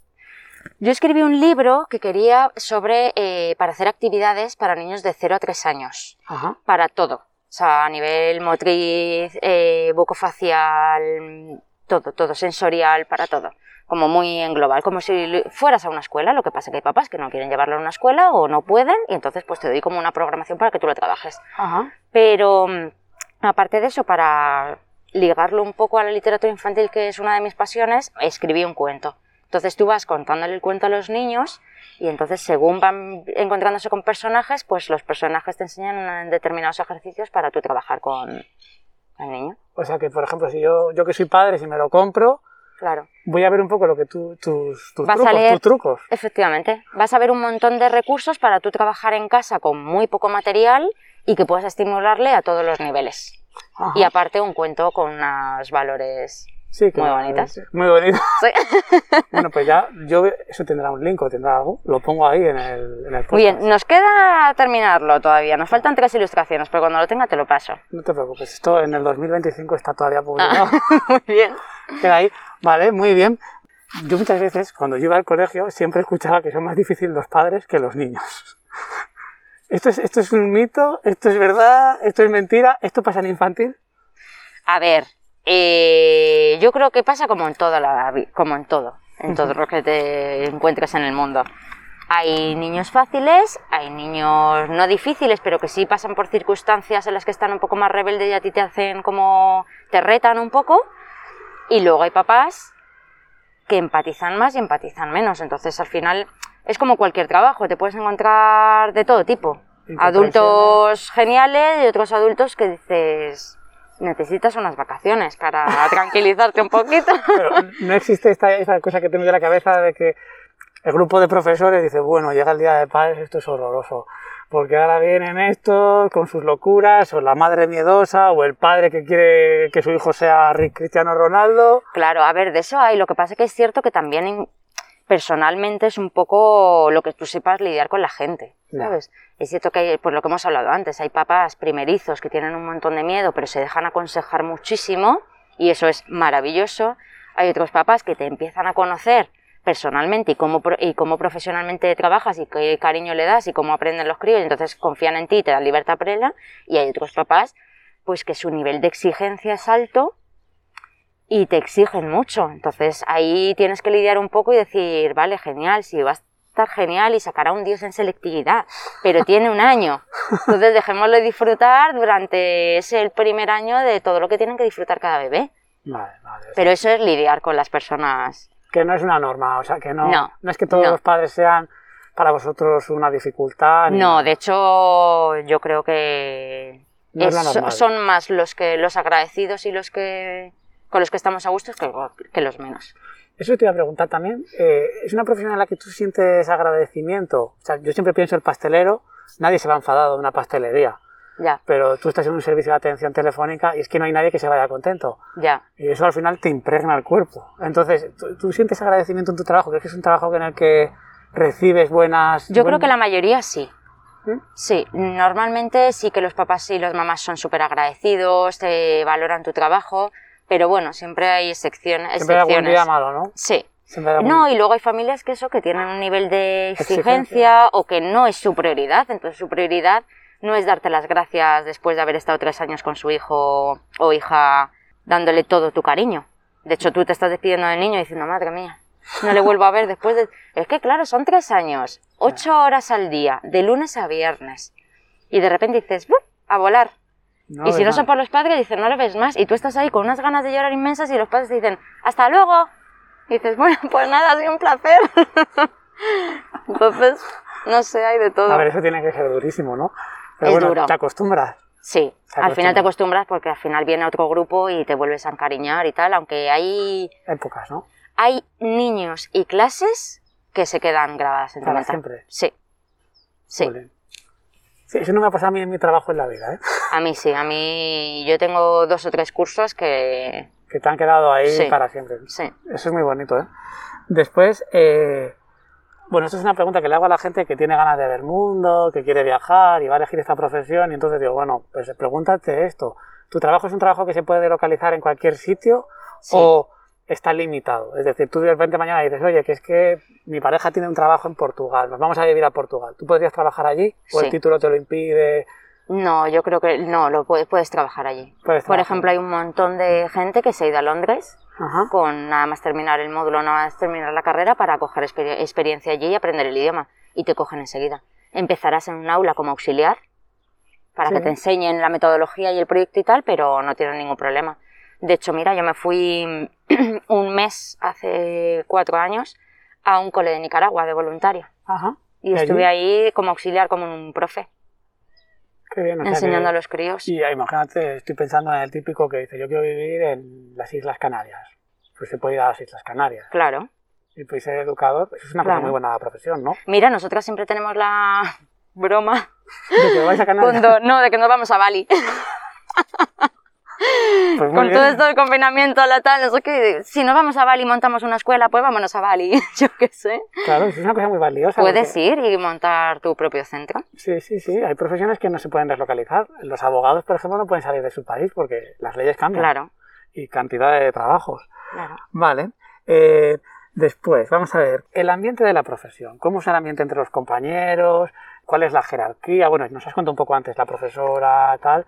Yo escribí un libro que quería sobre eh, para hacer actividades para niños de 0 a 3 años, Ajá. para todo, o sea, a nivel motriz, eh, bucofacial, todo, todo, sensorial, para todo, como muy en global, como si fueras a una escuela, lo que pasa que hay papás que no quieren llevarlo a una escuela o no pueden y entonces pues te doy como una programación para que tú lo trabajes. Ajá. Pero mm, aparte de eso, para ligarlo un poco a la literatura infantil, que es una de mis pasiones, escribí un cuento. Entonces tú vas contándole el cuento a los niños y entonces según van encontrándose con personajes, pues los personajes te enseñan determinados ejercicios para tú trabajar con el niño. O sea que, por ejemplo, si yo, yo que soy padre, si me lo compro, Claro. voy a ver un poco lo que tú, tus, tus Vas a trucos, leer- tus trucos. Efectivamente. Vas a ver un montón de recursos para tú trabajar en casa con muy poco material y que puedas estimularle a todos los niveles. Ajá. Y aparte un cuento con unos valores Sí, que Muy bonitas. Muy bonitas. Sí. Bueno, pues ya, yo, eso tendrá un link o tendrá algo. Lo pongo ahí en el, en el bien, nos queda terminarlo todavía. Nos faltan tres ilustraciones, pero cuando lo tenga te lo paso. No te preocupes, esto en el 2025 está todavía publicado. Muy bien. Queda ahí. Vale, muy bien. Yo muchas veces, cuando yo iba al colegio, siempre escuchaba que son más difíciles los padres que los niños. Esto es, esto es un mito, esto es verdad, esto es mentira, esto pasa en infantil. A ver, eh, yo creo que pasa como en todo, la, como en todo, en todo lo que te encuentres en el mundo. Hay niños fáciles, hay niños no difíciles, pero que sí pasan por circunstancias en las que están un poco más rebeldes y a ti te hacen como te retan un poco. Y luego hay papás que empatizan más y empatizan menos. Entonces, al final, es como cualquier trabajo, te puedes encontrar de todo tipo. Adultos geniales y otros adultos que dices, necesitas unas vacaciones para tranquilizarte un poquito. Pero no existe esta, esta cosa que tengo yo en la cabeza de que el grupo de profesores dice, bueno, llega el día de padres, esto es horroroso. Porque ahora vienen estos con sus locuras, o la madre miedosa, o el padre que quiere que su hijo sea Rick Cristiano Ronaldo. Claro, a ver, de eso hay. Lo que pasa que es cierto que también personalmente es un poco lo que tú sepas lidiar con la gente. ¿sabes? Es cierto que hay, por lo que hemos hablado antes, hay papás primerizos que tienen un montón de miedo, pero se dejan aconsejar muchísimo y eso es maravilloso. Hay otros papás que te empiezan a conocer personalmente y cómo, y cómo profesionalmente trabajas y qué cariño le das y cómo aprenden los críos, y entonces confían en ti y te dan libertad plena. Y hay otros papás pues que su nivel de exigencia es alto y te exigen mucho. Entonces ahí tienes que lidiar un poco y decir, vale, genial, sí, va a estar genial y sacará un 10 en selectividad, pero tiene un año. Entonces dejémosle disfrutar durante ese primer año de todo lo que tienen que disfrutar cada bebé. Vale, vale. Pero eso es lidiar con las personas. Que no es una norma, o sea, que no, No, es que todos no. los padres sean para vosotros una dificultad. ni No, de hecho yo creo que No es son más los que los agradecidos y los que con los que estamos a gusto que, que los menos. Eso te iba a preguntar también. eh, ¿Es una profesión en la que tú sientes agradecimiento? O sea, yo siempre pienso el pastelero, nadie se va enfadado de una pastelería, Ya, pero tú estás en un servicio de atención telefónica y es que no hay nadie que se vaya contento. ya. Y eso al final te impregna el cuerpo. Entonces, ¿tú, tú sientes agradecimiento en tu trabajo? ¿Crees que es un trabajo en el que recibes buenas... Yo buen- creo que la mayoría sí. ¿Mm? Sí, normalmente sí que los papás y las mamás son súper agradecidos, te valoran tu trabajo, pero bueno, siempre hay excepciones. Siempre hay algún día malo, ¿no? Sí. Algún- No, y luego hay familias que eso, que tienen un nivel de Exigencia. exigencia o que no es su prioridad, entonces su prioridad no es darte las gracias después de haber estado tres años con su hijo o hija dándole todo tu cariño. De hecho, tú te estás despidiendo del niño diciendo, madre mía, no le vuelvo a ver después de... Es que claro, son tres años, ocho horas al día, de lunes a viernes. Y de repente dices, ¡buf! a volar. No y si no son por los padres, dicen, no le ves más. Y tú estás ahí con unas ganas de llorar inmensas y los padres te dicen, hasta luego. Y dices, bueno, pues nada, ha sido un placer. Entonces, no sé, hay de todo. A ver, eso tiene que ser durísimo, ¿no? Pero Es bueno, duro. te acostumbras. sí, al final te acostumbra. acostumbras porque al final viene otro grupo y te vuelves a encariñar y tal, aunque hay, Épocas, ¿no? hay niños y clases que se quedan grabadas en tu mente. siempre. Sí. Sí. Sí, eso no me ha pasado a mí en mi trabajo en la vida, ¿eh? a mí sí, a mí yo tengo dos o tres cursos que... Que te han quedado ahí Sí. para siempre. Sí, Eso es muy bonito, ¿eh? Después, eh, bueno, esto es una pregunta que le hago a la gente que tiene ganas de ver mundo, que quiere viajar y va a elegir esta profesión. Y entonces digo, bueno, pues pregúntate esto. ¿Tu trabajo es un trabajo que se puede localizar en cualquier sitio Sí. o está limitado? Es decir, tú de repente mañana dices, oye, que es que mi pareja tiene un trabajo en Portugal, nos vamos a vivir a Portugal. ¿Tú podrías trabajar allí? ¿O el título te lo impide? No, yo creo que no, lo puedes, puedes trabajar allí. Puedes Por trabajar. ejemplo, hay un montón de gente que se ha ido a Londres Ajá. con nada más terminar el módulo, nada más terminar la carrera para coger exper- experiencia allí y aprender el idioma. Y te cogen enseguida. Empezarás en un aula como auxiliar para Sí. que te enseñen la metodología y el proyecto y tal, pero no tienes ningún problema. De hecho, mira, yo me fui un mes hace cuatro años a un cole de Nicaragua de voluntaria. Ajá. Y ¿Y allí? estuve ahí como auxiliar, como un profe, Qué bien. o sea enseñando que- a los críos. Y eh, imagínate, estoy pensando en el típico que dice, yo quiero vivir en las Islas Canarias. Pues se puede ir a las Islas Canarias. Claro. Y pues ser educador, eso es una Claro. cosa muy buena profesión, ¿no? Mira, nosotras siempre tenemos la broma De que vais a Canarias. cuando no, de que nos vamos a Bali. Pues Con todo esto del confinamiento, la tal, no sé qué, si no vamos a Bali y montamos una escuela, pues vámonos a Bali, yo qué sé. Claro, es una cosa muy valiosa. Puedes porque- ir y montar tu propio centro. Sí, sí, sí. Hay profesiones que no se pueden deslocalizar. Los abogados, por ejemplo, no pueden salir de su país porque las leyes cambian. Claro, Y cantidad de trabajos. claro. Vale. Eh, después, vamos a ver, el ambiente de la profesión. ¿Cómo es el ambiente entre los compañeros? ¿Cuál es la jerarquía? Bueno, nos has contado un poco antes, la profesora, tal.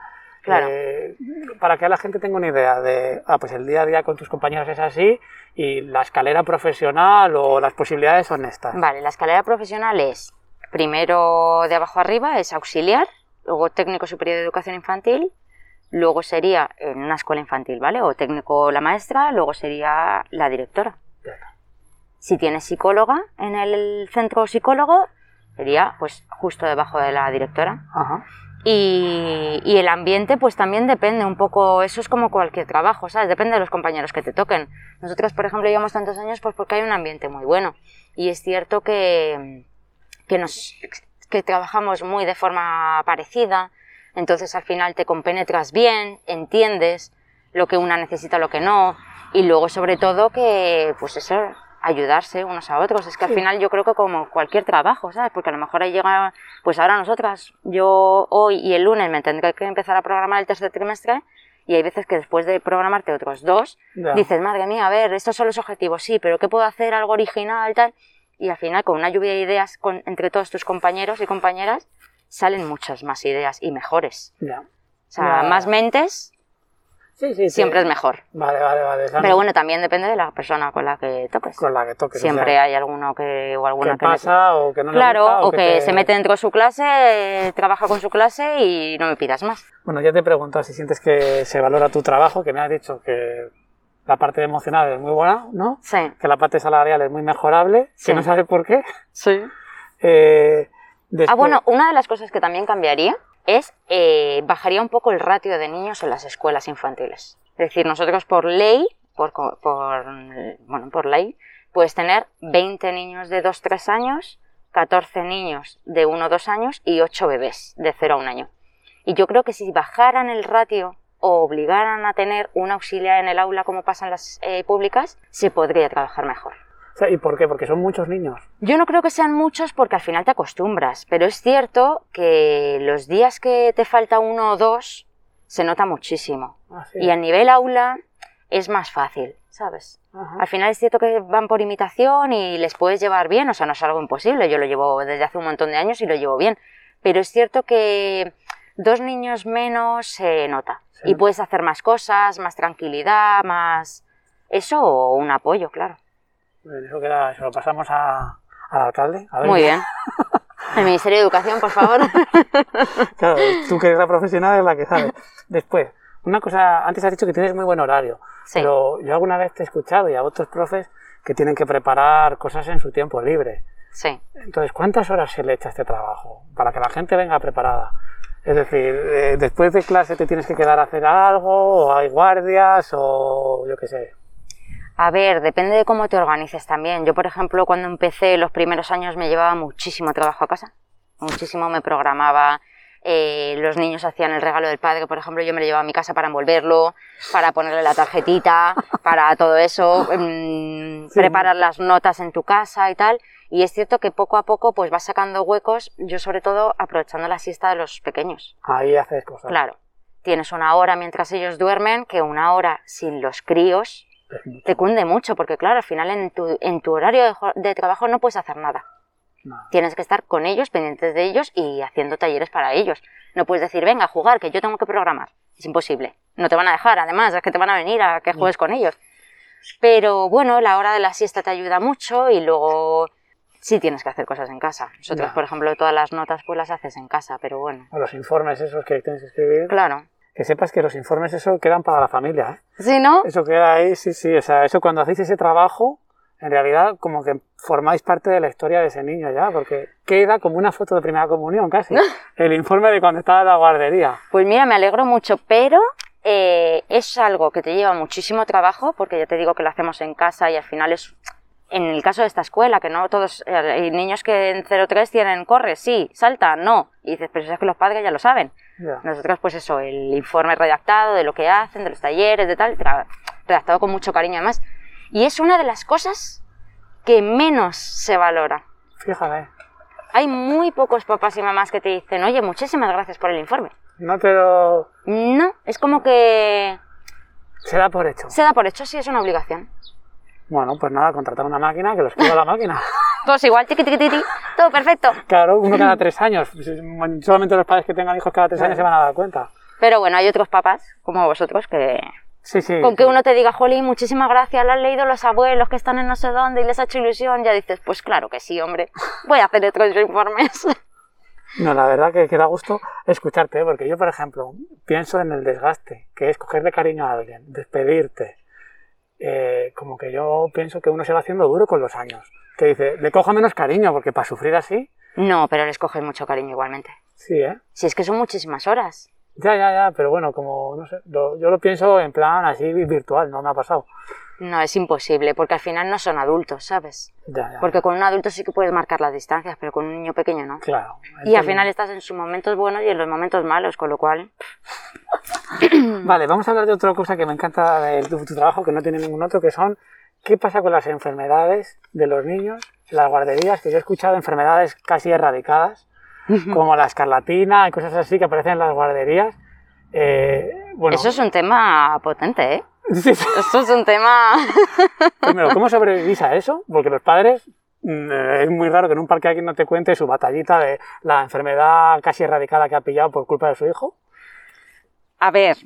Claro. Eh, para que la gente tenga una idea de, ah, pues el día a día con tus compañeros es así y la escalera profesional o las posibilidades son estas. Vale, la escalera profesional es primero de abajo arriba, es auxiliar, luego técnico superior de educación infantil, luego sería en una escuela infantil, ¿vale? O técnico la maestra, luego sería la directora. Si tienes psicóloga en el centro psicólogo, sería pues justo debajo de la directora. Ajá. Y, el ambiente, pues también depende un poco, eso es como cualquier trabajo, ¿sabes? Depende de los compañeros que te toquen. Nosotros, por ejemplo, llevamos tantos años pues porque hay un ambiente muy bueno. Y es cierto que, que, nos, que trabajamos muy de forma parecida, entonces al final te compenetras bien, entiendes lo que una necesita, lo que no, y luego sobre todo que, pues eso, ayudarse unos a otros. Es que al Sí. final yo creo que como cualquier trabajo, ¿sabes? Porque a lo mejor ahí llega, pues ahora nosotras, yo hoy y el lunes me tendré que empezar a programar el tercer trimestre y hay veces que después de programarte otros dos, Ya. dices, madre mía, a ver, estos son los objetivos, sí, pero ¿qué puedo hacer? Algo original, tal. Y al final, con una lluvia de ideas con- entre todos tus compañeros y compañeras, salen muchas más ideas y mejores. Ya. O sea, Ya. más mentes Sí, sí, sí. siempre es mejor. Vale, vale, vale. O sea, Pero bueno, también depende de la persona con la que toques. Con la que toques. o Siempre sea, hay alguno que o alguna que que pasa o que no le Claro, gusta, o que, te- se mete dentro de su clase, eh, trabaja con su clase y no me pidas más. Bueno, ya te he preguntado si sientes que se valora tu trabajo, que me has dicho que la parte emocional es muy buena, ¿no? Sí, Que la parte salarial es muy mejorable, Sí. que no sabes por qué. sí. Eh, después- Ah, bueno, una de las cosas que también cambiaría es eh, bajaría un poco el ratio de niños en las escuelas infantiles. Es decir, nosotros por ley, por, por, bueno, por ley, puedes tener 20 niños de 2-3 años, 14 niños de 1-2 años y 8 bebés de 0 a 1 año. Y yo creo que si bajaran el ratio o obligaran a tener un auxiliar en el aula como pasa en las eh, públicas, se podría trabajar mejor. ¿Y por qué? Porque son muchos niños. Yo no creo que sean muchos porque al final te acostumbras, pero es cierto que los días que te falta uno o dos se nota muchísimo. Ah, sí. Y a nivel aula es más fácil, ¿sabes? Ajá. Al final es cierto que van por imitación y les puedes llevar bien, o sea, no es algo imposible, yo lo llevo desde hace un montón de años y lo llevo bien, pero es cierto que dos niños menos se nota y puedes hacer más cosas, más tranquilidad, más... Eso o un apoyo, claro. Eso, queda, se lo pasamos a- al alcalde. A ver. Muy bien. El Ministerio de Educación, por favor. Claro, tú que eres la profesional es la que sabe. Después, una cosa, antes has dicho que tienes muy buen horario, Sí. pero yo alguna vez te he escuchado y a otros profes que tienen que preparar cosas en su tiempo libre. Sí. Entonces, ¿cuántas horas se le echa a este trabajo? Para que la gente venga preparada. Es decir, eh, después de clase te tienes que quedar a hacer algo, o hay guardias, o yo qué sé. A ver, depende de cómo te organices también. Yo, por ejemplo, cuando empecé los primeros años me llevaba muchísimo trabajo a casa. Muchísimo me programaba. eh, los niños hacían el regalo del padre, por ejemplo, yo me lo llevaba a mi casa para envolverlo, para ponerle la tarjetita, para todo eso, mm, Sí. preparar las notas en tu casa y tal. Y es cierto que poco a poco pues vas sacando huecos, yo sobre todo aprovechando la siesta de los pequeños. Ahí haces cosas. Claro, tienes una hora mientras ellos duermen, que una hora sin los críos. Te cunde mucho, porque claro, al final en tu, en tu horario de, jo- de trabajo no puedes hacer nada. Tienes que estar con ellos, pendientes de ellos y haciendo talleres para ellos. No puedes decir, venga, a jugar, que yo tengo que programar. Es imposible. No te van a dejar, además, es que te van a venir a que juegues con ellos. Pero bueno, la hora de la siesta te ayuda mucho y luego sí tienes que hacer cosas en casa. Nosotros, Ya. por ejemplo, todas las notas pues las haces en casa, pero bueno. O los informes esos que tienes que escribir. Claro. Que sepas que los informes eso quedan para la familia. ¿eh? ¿Sí, no? Eso queda ahí, sí, sí. O sea, eso cuando hacéis ese trabajo, en realidad como que formáis parte de la historia de ese niño ya, porque queda como una foto de primera comunión casi. El informe de cuando estaba en la guardería. Pues mira, me alegro mucho, pero eh, es algo que te lleva muchísimo trabajo, porque ya te digo que lo hacemos en casa y al final es, en el caso de esta escuela, que no todos, eh, hay niños que en 03 tienen corre, sí, salta, no. Y dices, pero es que los padres ya lo saben. Ya. Nosotros, pues eso, el informe redactado de lo que hacen, de los talleres, de tal, redactado con mucho cariño además. Y es una de las cosas que menos se valora. Fíjate. Hay muy pocos papás y mamás que te dicen, oye, muchísimas gracias por el informe. No te lo... No, es como que Se da por hecho. se da por hecho, sí, es una obligación. Bueno, pues nada, contratar una máquina que lo escriba la máquina. Todos igual, tiqui, tiqui, tiqui, todo perfecto. Claro, uno cada tres años. Solamente los padres que tengan hijos cada tres años se van a dar cuenta. Pero bueno, hay otros papás, como vosotros, que Sí, sí. con que uno te diga, Jolín, muchísimas gracias, lo han leído los abuelos que están en no sé dónde y les ha hecho ilusión, ya dices, pues claro que sí, hombre, voy a hacer otros informes. No, la verdad que, que da gusto escucharte, ¿eh? porque yo, por ejemplo, pienso en el desgaste, que es cogerle cariño a alguien, despedirte. Eh, como que yo pienso que uno se va haciendo duro con los años. Que dice, le cojo menos cariño, porque para sufrir así, No, pero les cogen mucho cariño igualmente. sí, ¿eh? Si es que son muchísimas horas. Ya, ya, ya, pero bueno, como, no sé, lo- yo lo pienso en plan así virtual, no me ha pasado. No, es imposible, porque al final no son adultos, ¿sabes? Ya, ya. Porque con un adulto sí que puedes marcar las distancias, pero con un niño pequeño no. Claro. Y al final estás en sus momentos buenos y en los momentos malos, con lo cual... Vale, vamos a hablar de otra cosa que me encanta de tu, tu trabajo, que no tiene ningún otro, que son qué pasa con las enfermedades de los niños, las guarderías, que yo he escuchado enfermedades casi erradicadas, como la escarlatina y cosas así que aparecen en las guarderías. Eh, bueno, Eso es un tema potente, ¿eh? sí, sí. Eso es un tema... Primero, ¿cómo sobrevivís a eso? Porque los padres, mm, eh, es muy raro que en un parque alguien no te cuente su batallita de la enfermedad casi erradicada que ha pillado por culpa de su hijo. A ver,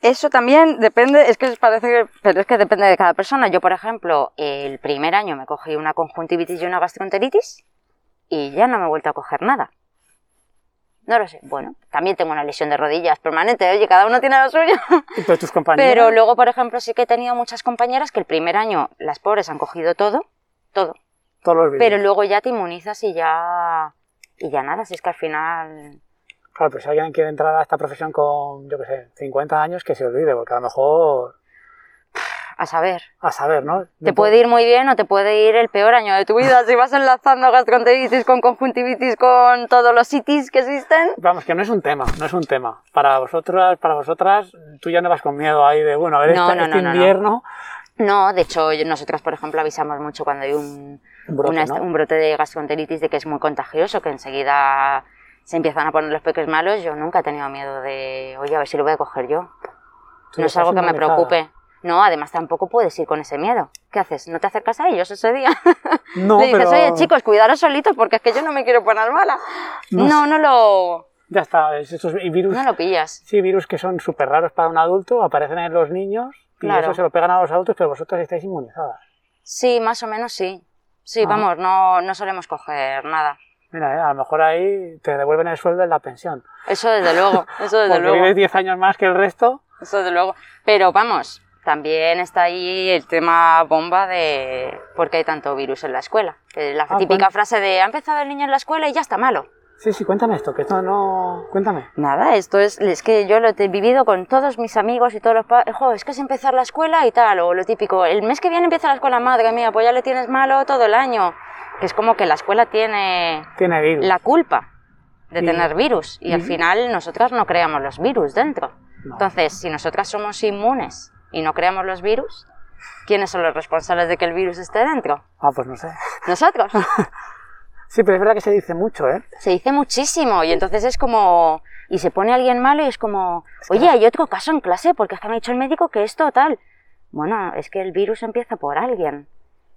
eso también depende, es que parece que, pero es que depende de cada persona. Yo, por ejemplo, el primer año me cogí una conjuntivitis y una gastroenteritis y ya no me he vuelto a coger nada. No lo sé. Bueno, también tengo una lesión de rodillas permanente. Oye, cada uno tiene lo suyo. Y todos tus compañeros. Pero luego, por ejemplo, sí que he tenido muchas compañeras que el primer año las pobres han cogido todo, todo. todos los. Pero luego ya te inmunizas y ya y ya nada. Si es que al final Claro, pero si alguien quiere entrar a esta profesión con, yo qué sé, 50 años, que se olvide, porque a lo mejor, a saber. a saber, ¿no? Te puede ir muy bien o te puede ir el peor año de tu vida si vas enlazando gastroenteritis con conjuntivitis con todos los itis que existen. Vamos, que no es un tema, no es un tema. Para vosotras, para vosotras, tú ya no vas con miedo ahí de, bueno, a ver, No, este, no, este no, no, no. invierno, No, de hecho, nosotros, por ejemplo, avisamos mucho cuando hay un, un brote, una- ¿no? un brote de gastroenteritis de que es muy contagioso, que enseguida se empiezan a poner los peques malos. Yo nunca he tenido miedo de, oye, a ver si lo voy a coger yo. Tú no es algo que me preocupe. No, además tampoco puedes ir con ese miedo. ¿Qué haces? ¿No te acercas a ellos ese día? No, Le dices, pero oye, chicos, cuidaros solitos porque es que yo no me quiero poner mala. No No, no, lo, ya está, es- estos virus, no lo pillas. sí, virus que son súper raros para un adulto, aparecen en los niños y Claro. eso se lo pegan a los adultos, pero vosotras estáis inmunizadas. Sí, más o menos sí. Sí, Ah. vamos, no, no solemos coger nada. Mira, eh, a lo mejor ahí te devuelven el sueldo en la pensión. Eso desde luego, eso desde Porque luego. vives 10 años más que el resto. Eso desde luego. Pero vamos, también está ahí el tema bomba de por qué hay tanto virus en la escuela. La Ah, típica bueno. frase de ha empezado el niño en la escuela y ya está malo. Sí, sí, cuéntame esto, que esto no... Cuéntame. Nada, esto es, es que yo lo he vivido con todos mis amigos y todos los padres. Es que es empezar la escuela y tal, o lo típico. El mes que viene empieza la escuela, madre mía, pues ya le tienes malo todo el año. Que es como que la escuela tiene Tiene virus. la culpa de tener virus y al final nosotras no creamos los virus dentro. No. Entonces, si nosotras somos inmunes y no creamos los virus, ¿quiénes son los responsables de que el virus esté dentro? Ah, pues no sé. Nosotros. Sí, pero es verdad que se dice mucho, ¿eh? Se dice muchísimo y entonces es como... Y se pone alguien malo y es como... Oye, hay otro caso en clase porque es que me ha dicho el médico que esto tal. Bueno, es que el virus empieza por alguien.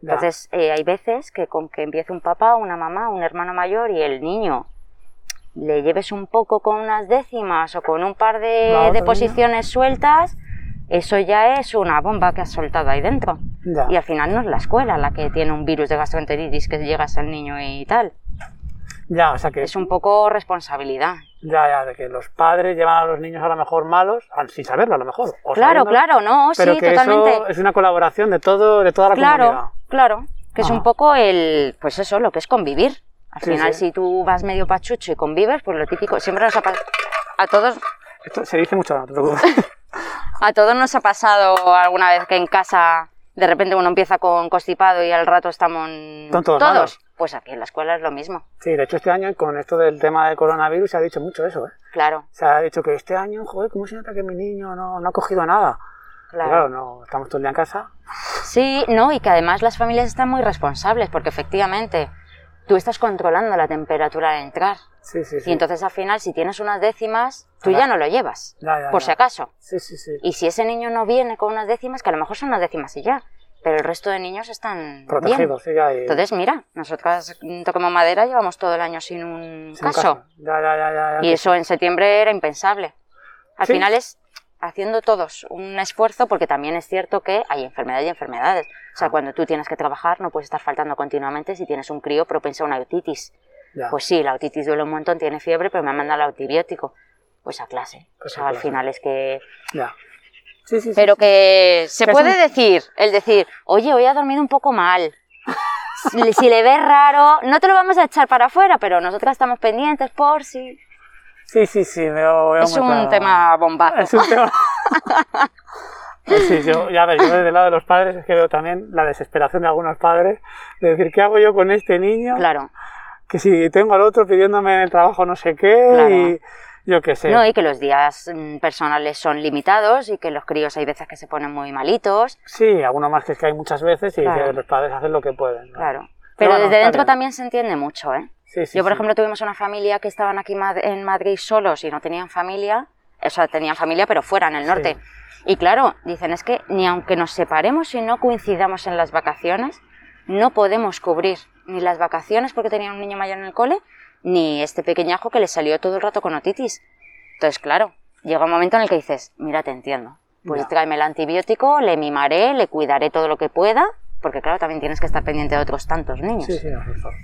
Entonces, eh, hay veces que con que empiece un papá, una mamá, un hermano mayor y el niño le lleves un poco con unas décimas o con un par de, de posiciones sueltas, eso ya es una bomba que has soltado ahí dentro. Ya. Y al final no es la escuela la que tiene un virus de gastroenteritis que llegas al niño y tal. Ya, o sea que... Es un poco responsabilidad. Ya, ya, de que los padres llevan a los niños a lo mejor malos, al- sin saberlo a lo mejor. o Claro, claro, no, Pero sí, que totalmente. eso es una colaboración de todo, de toda la comunidad. Claro, claro. Que es Ah. un poco el, pues eso, lo que es convivir. Al Sí, final, sí. si tú vas medio pachucho y convives, pues lo típico, siempre nos ha. A todos, Esto se dice mucho, no te preocupes. a todos nos ha pasado alguna vez que en casa de repente uno empieza con constipado y al rato estamos todos malos. Pues aquí en la escuela es lo mismo, Sí, de hecho este año con esto del tema del coronavirus se ha dicho mucho eso, ¿eh? claro, Se ha dicho que este año, joder, ¿cómo se nota que mi niño no, no ha cogido nada? claro. Claro, no, estamos todo el día en casa. Sí, no, y que además las familias están muy responsables porque efectivamente tú estás controlando la temperatura al entrar. Sí, sí, sí. Y entonces al final si tienes unas décimas, tú ya no lo llevas, Ya, ya, por ya. si acaso. Sí, sí, sí. Y si ese niño no viene con unas décimas, que a lo mejor son unas décimas y ya, pero el resto de niños están bien. Protegidos, sí, ya. Y, Entonces, mira, nosotras toquemos madera, llevamos todo el año sin un sin caso. Ya, Y eso en septiembre era impensable. Al final es haciendo todos un esfuerzo, porque también es cierto que hay enfermedades y enfermedades. O sea, cuando tú tienes que trabajar, no puedes estar faltando continuamente si tienes un crío propenso a una otitis. ya. Pues sí, la otitis duele un montón, tiene fiebre, pero me han mandado el antibiótico. Pues a clase. Pues o a sea, al final es que ya. Sí, sí, sí, pero que se Que puede un- decir, el decir, oye, hoy ha dormido un poco mal. Si, si le ves raro, no te lo vamos a echar para afuera, pero nosotras estamos pendientes por si. Sí, sí, sí, veo, veo Es un claro. tema bombazo. Es un tema. Pues sí, yo, ya ves, yo desde el lado de los padres es que veo también la desesperación de algunos padres de decir, ¿qué hago yo con este niño? Claro. Que si tengo al otro pidiéndome en el trabajo no sé qué Claro. y yo qué sé. No, y que los días mm, personales son limitados y que los críos hay veces que se ponen muy malitos. Sí, alguno más que es que hay muchas veces y Claro. que los padres hacen lo que pueden. ¿no? Claro. Pero bueno, desde dentro también se entiende mucho, ¿eh? Sí, sí, Yo, por sí. ejemplo, tuvimos una familia que estaban aquí en Madrid solos y no tenían familia. O sea, tenían familia, pero fuera, en el norte. Y claro, dicen, es que ni aunque nos separemos y no coincidamos en las vacaciones, no podemos cubrir ni las vacaciones porque tenía un niño mayor en el cole, ni este pequeñajo que le salió todo el rato con otitis. Entonces, claro, llega un momento en el que dices, mira, te entiendo. Pues Ya. tráeme el antibiótico, le mimaré, le cuidaré todo lo que pueda, porque claro, también tienes que estar pendiente de otros tantos niños. Sí, sí, no,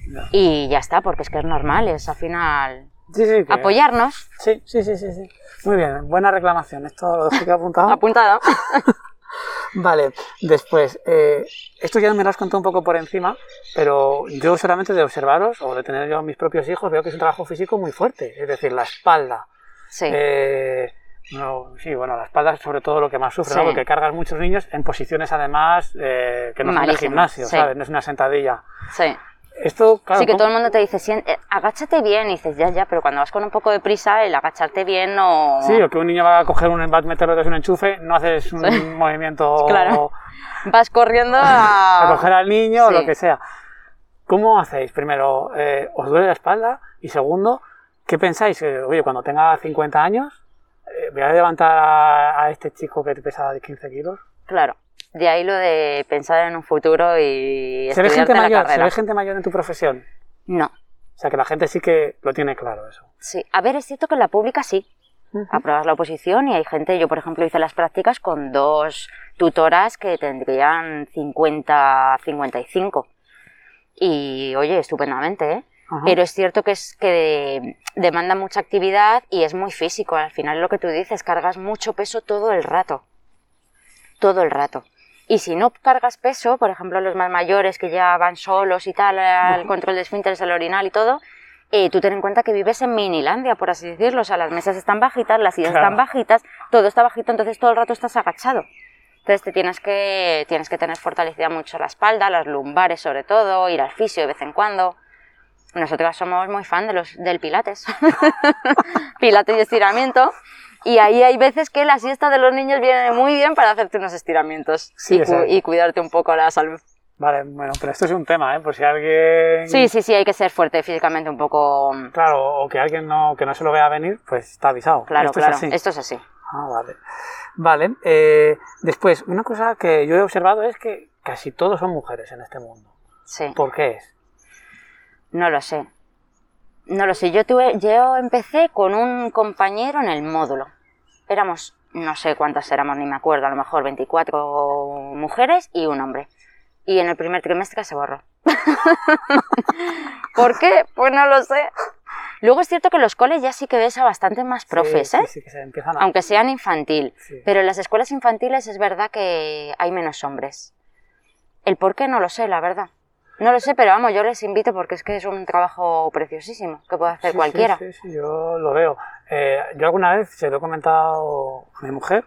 ya. Y ya está, porque es que es normal, es al final Sí, sí, que- apoyarnos. Sí, sí, sí, sí, sí. Muy bien, buena reclamación. Esto lo dejo aquí apuntado. Apuntado. Vale, después, eh, esto ya me lo has contado un poco por encima, pero yo solamente de observaros o de tener yo mis propios hijos veo que es un trabajo físico muy fuerte, es decir, la espalda. Sí, Eh, no, sí, bueno, la espalda es sobre todo lo que más sufre, ¿no? Sí. porque cargas muchos niños en posiciones además eh, que no son de gimnasio, sí. ¿sabes? No es una sentadilla. sí. Esto, claro, sí, que ¿cómo- todo el mundo te dice, "Sien- eh, agáchate bien, y dices, ya, ya, pero cuando vas con un poco de prisa, el agacharte bien no... Sí, o que un niño va a coger un va a meterlo desde un enchufe, no haces un Sí. movimiento Claro. Vas corriendo a a... coger al niño o Sí. lo que sea. ¿Cómo hacéis? Primero, eh, ¿os duele la espalda? Y segundo, ¿qué pensáis? Eh, oye, cuando tenga 50 años, ¿voy a levantar a, a este chico que pesa 15 kilos? Claro, de ahí lo de pensar en un futuro y ¿Se ve, gente mayor, ¿Se ve gente mayor en tu profesión? No, O sea, que la gente sí que lo tiene claro eso. sí. A ver, es cierto que en la pública sí. apruebas la oposición y hay gente, yo por ejemplo hice las prácticas con dos tutoras que tendrían 50, 55. Y oye, estupendamente, ¿eh? Ajá. Pero es cierto que es que de- demanda mucha actividad y es muy físico. Al final lo que tú dices, cargas mucho peso todo el rato. Todo el rato. Y si no cargas peso, por ejemplo los más mayores que ya van solos y tal, al control de esfínteres, al orinal y todo, eh, tú ten en cuenta que vives en Minilandia, por así decirlo. O sea, las mesas están bajitas, las sillas Claro. están bajitas, todo está bajito, entonces todo el rato estás agachado. Entonces te tienes que, tienes que tener fortalecida mucho la espalda, las lumbares sobre todo, ir al fisio de vez en cuando. Nosotras somos muy fan de los, del pilates. pilates y estiramiento. Y ahí hay veces que la siesta de los niños viene muy bien para hacerte unos estiramientos Sí, y, cu- y cuidarte un poco la salud. Vale, bueno, pero esto es un tema, ¿eh? Por si alguien... Sí, sí, sí, hay que ser fuerte físicamente un poco... Claro, o que alguien no, que no se lo vea venir, pues está avisado. Claro, Esto claro, Es así. esto es así. Ah, vale. Vale. eh, después, una cosa que yo he observado es que casi todos son mujeres en este mundo. Sí. ¿Por qué es? No lo sé. No lo sé. Yo, tuve, yo empecé con un compañero en el módulo. Éramos, no sé cuántas éramos, ni me acuerdo, a lo mejor 24 mujeres y un hombre. Y en el primer trimestre se borró. ¿Por qué? Pues no lo sé. Luego es cierto que en los coles ya sí que ves a bastantes más profes, Sí, ¿eh? Sí, sí, que se empiezan a... Aunque sean infantil. Sí. Pero en las escuelas infantiles es verdad que hay menos hombres. El por qué no lo sé, la verdad. No lo sé, pero vamos, yo les invito porque es que es un trabajo preciosísimo que puede hacer Sí, cualquiera. Sí, sí, sí, yo lo veo. Eh, yo alguna vez se lo he comentado a mi mujer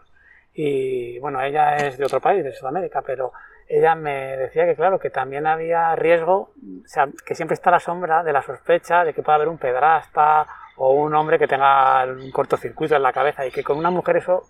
y bueno, ella es de otro país, de Sudamérica, pero ella me decía que claro, que también había riesgo, o sea, que siempre está la sombra de la sospecha de que pueda haber un pedrasta o un hombre que tenga un cortocircuito en la cabeza y que con una mujer eso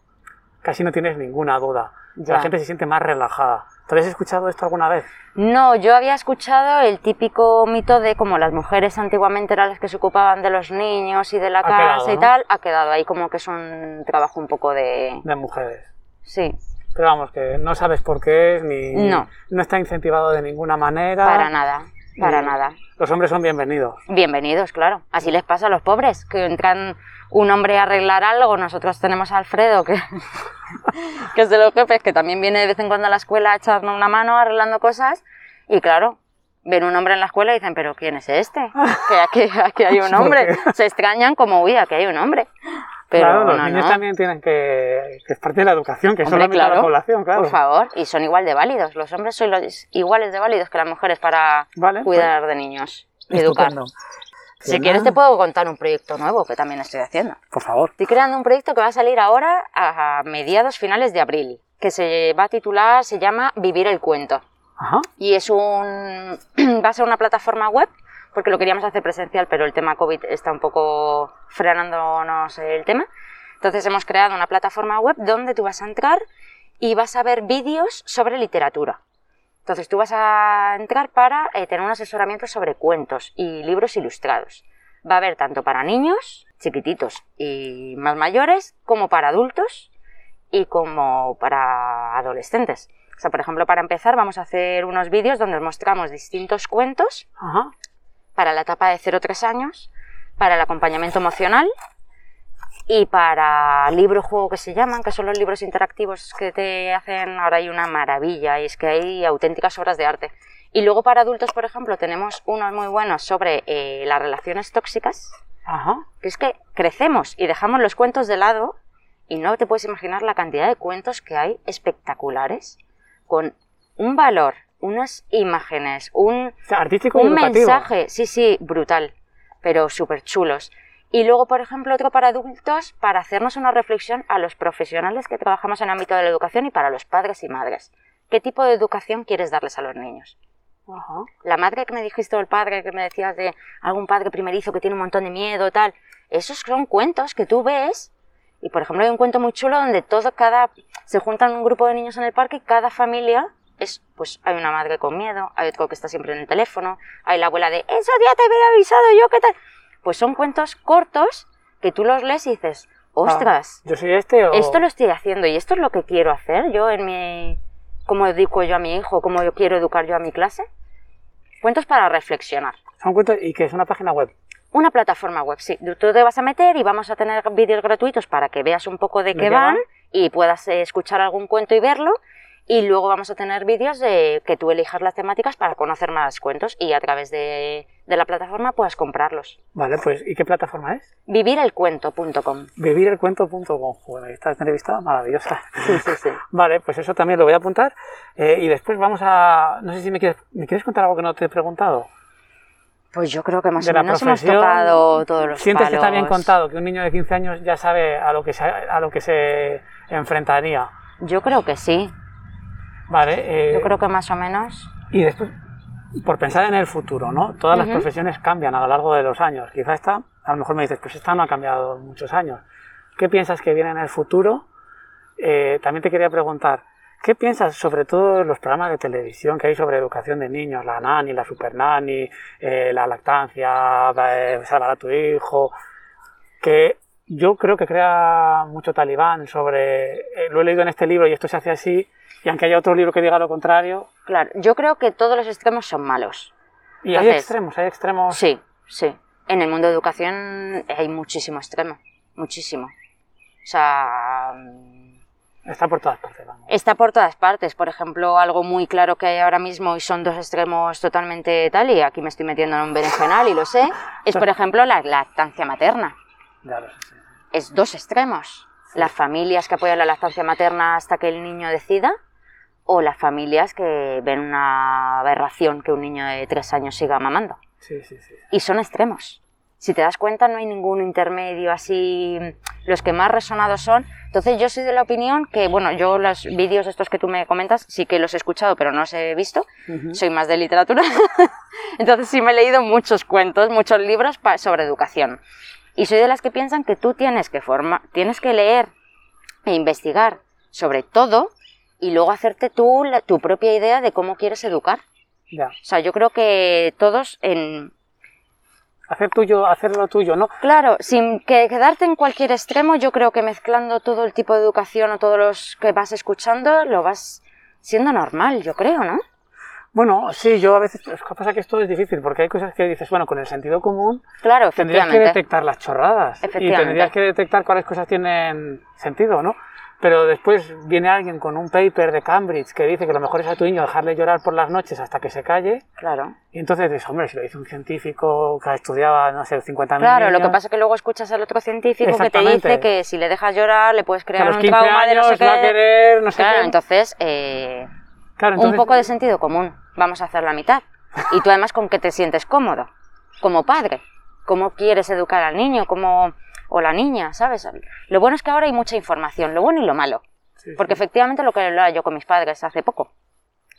casi no tienes ninguna duda. Ya. La gente se siente más relajada. ¿Te habías escuchado esto alguna vez? No, yo había escuchado el típico mito de como las mujeres antiguamente eran las que se ocupaban de los niños y de la Ha casa quedado, y ¿no? tal, ha quedado ahí como que es un trabajo un poco de... De mujeres. Sí, Pero vamos, que no sabes por qué es ni. No. no está incentivado de ninguna manera. para nada, para nada. Los hombres son bienvenidos. Bienvenidos, claro. Así les pasa a los pobres, que entran un hombre a arreglar algo. Nosotros tenemos a Alfredo, que, que es de los jefes, que también viene de vez en cuando a la escuela a echarnos una mano arreglando cosas. Y claro, ven un hombre en la escuela y dicen, ¿pero quién es este? Que aquí, aquí hay un ¿Por hombre. Se extrañan como, uy, aquí hay un hombre. Pero claro, los no, niños no. también tienen que. que es parte de la educación, que son la mitad de la población, claro. Por favor, y son igual de válidos. Los hombres son los- iguales de válidos que las mujeres para Vale, cuidar de niños y educar. Estupendo. Si quieres te puedo contar un proyecto nuevo que también estoy haciendo. Por favor. Estoy creando un proyecto que va a salir ahora a mediados finales de abril, que se va a titular, se llama Vivir el cuento. Ajá. Y es un va a ser una plataforma web, porque lo queríamos hacer presencial, pero el tema COVID está un poco frenándonos el tema. Entonces hemos creado una plataforma web donde tú vas a entrar y vas a ver vídeos sobre literatura. Entonces tú vas a entrar para eh, tener un asesoramiento sobre cuentos y libros ilustrados. Va a haber tanto para niños, chiquititos y más mayores, como para adultos y como para adolescentes. O sea, por ejemplo, para empezar vamos a hacer unos vídeos donde os mostramos distintos cuentos Ajá. para la etapa de 0-3 años, para el acompañamiento emocional y para libro-juego que se llaman, que son los libros interactivos que te hacen, ahora hay una maravilla, y es que hay auténticas obras de arte. Y luego para adultos, por ejemplo, tenemos unos muy buenos sobre eh, las relaciones tóxicas, Ajá. que es que crecemos y dejamos los cuentos de lado y no te puedes imaginar la cantidad de cuentos que hay espectaculares, con un valor, unas imágenes, un, O sea, artístico un mensaje, sí, sí, brutal, pero súper chulos. Y luego, por ejemplo, otro para adultos, para hacernos una reflexión a los profesionales que trabajamos en el ámbito de la educación y para los padres y madres. ¿Qué tipo de educación quieres darles a los niños? La madre que me dijiste o el padre que me decías de algún padre primerizo que tiene un montón de miedo, tal, esos son cuentos que tú ves y por ejemplo hay un cuento muy chulo donde todo cada se juntan un grupo de niños en el parque y cada familia es pues hay una madre con miedo, hay otro que está siempre en el teléfono, hay la abuela de eso ya te había avisado yo, ¿qué tal? Pues son cuentos cortos que tú los lees y dices, ostras, Ah, Yo soy este o. esto lo estoy haciendo y esto es lo que quiero hacer yo en mi cómo educo yo a mi hijo, cómo yo quiero educar yo a mi clase. Cuentos para reflexionar. Son cuentos y que es una página web. Una plataforma web, sí. Tú te vas a meter y vamos a tener vídeos gratuitos para que veas un poco de ¿De qué van? y puedas eh, escuchar algún cuento y verlo. Y luego vamos a tener vídeos de que tú elijas las temáticas para conocer más cuentos y a través de, de la plataforma puedas comprarlos. Vale, pues ¿y qué plataforma es? Vivirelcuento.com. Vivirelcuento.com. Joder, esta entrevista maravillosa. Sí, sí, sí. Vale, pues eso también lo voy a apuntar. Eh, y después vamos a. No sé si me quieres, ¿me quieres contar algo que no te he preguntado. Pues yo creo que más de o menos hemos tocado todos los Sientes que está bien palos. contado, que un niño de 15 años ya sabe a lo que se, a lo que se enfrentaría. Yo creo que sí. Vale. eh, Yo creo que más o menos. Y después, por pensar en el futuro, ¿no? Todas las Ujú. profesiones cambian a lo largo de los años. Quizá esta, a lo mejor me dices, pues esta no ha cambiado muchos años. ¿Qué piensas que viene en el futuro? Eh, también te quería preguntar, ¿qué piensas sobre todo los programas de televisión que hay sobre educación de niños? La nani, la super nani, eh, la lactancia, eh, salvar a tu hijo, que yo creo que crea mucho talibán sobre, eh, lo he leído en este libro y esto se hace así, y aunque haya otro libro que diga lo contrario, Claro, yo creo que todos los extremos son malos. y hay extremos, hay extremos. Sí, sí. En el mundo de educación hay muchísimo extremo, muchísimo. O sea, mm, Está por todas partes, vamos. está por todas partes. Por ejemplo, algo muy claro que hay ahora mismo y son dos extremos totalmente tal, y aquí me estoy metiendo en un berenjenal y lo sé, es por ejemplo la lactancia materna. Ya lo sé, sí. Es dos extremos. Las familias que apoyan la lactancia materna hasta que el niño decida o las familias que ven una aberración que un niño de tres años siga mamando. Sí, sí, sí. Y son extremos. si te das cuenta no hay ningún intermedio así, los que más resonados son. Entonces yo soy de la opinión que, bueno, yo los vídeos estos que tú me comentas sí que los he escuchado, pero no los he visto, soy más de literatura, entonces sí me he leído muchos cuentos, muchos libros sobre educación. Y soy de las que piensan que tú tienes que, forma, tienes que leer e investigar sobre todo y luego hacerte tú tu propia idea de cómo quieres educar. Ya. O sea, yo creo que todos en... Hacer tuyo, hacerlo tuyo, ¿no? Claro, sin que quedarte en cualquier extremo, yo creo que mezclando todo el tipo de educación o todos los que vas escuchando, lo vas siendo normal, yo creo, ¿no? Bueno, sí, yo a veces, lo que pasa que esto es difícil, porque hay cosas que dices, bueno, con el sentido común, claro, tendrías que detectar las chorradas y tendrías que detectar cuáles cosas tienen sentido, ¿no? Pero después viene alguien con un paper de Cambridge que dice que lo mejor es a tu niño dejarle llorar por las noches hasta que se calle. Claro. Y entonces dices, hombre, si lo dice un científico que estudiaba, no sé, 50 Claro, lo que pasa es que luego escuchas al otro científico que te dice que si le dejas llorar le puedes crear un trauma de no sé qué. Va a querer, no sé claro, entonces, eh, claro, entonces, un poco de sentido común. Vamos a hacer la mitad. Y tú además con qué te sientes cómodo, como padre. ¿Cómo quieres educar al niño? ¿Cómo o la niña, ¿sabes? Lo bueno es que ahora hay mucha información, lo bueno y lo malo. Porque efectivamente lo que hablaba yo con mis padres hace poco,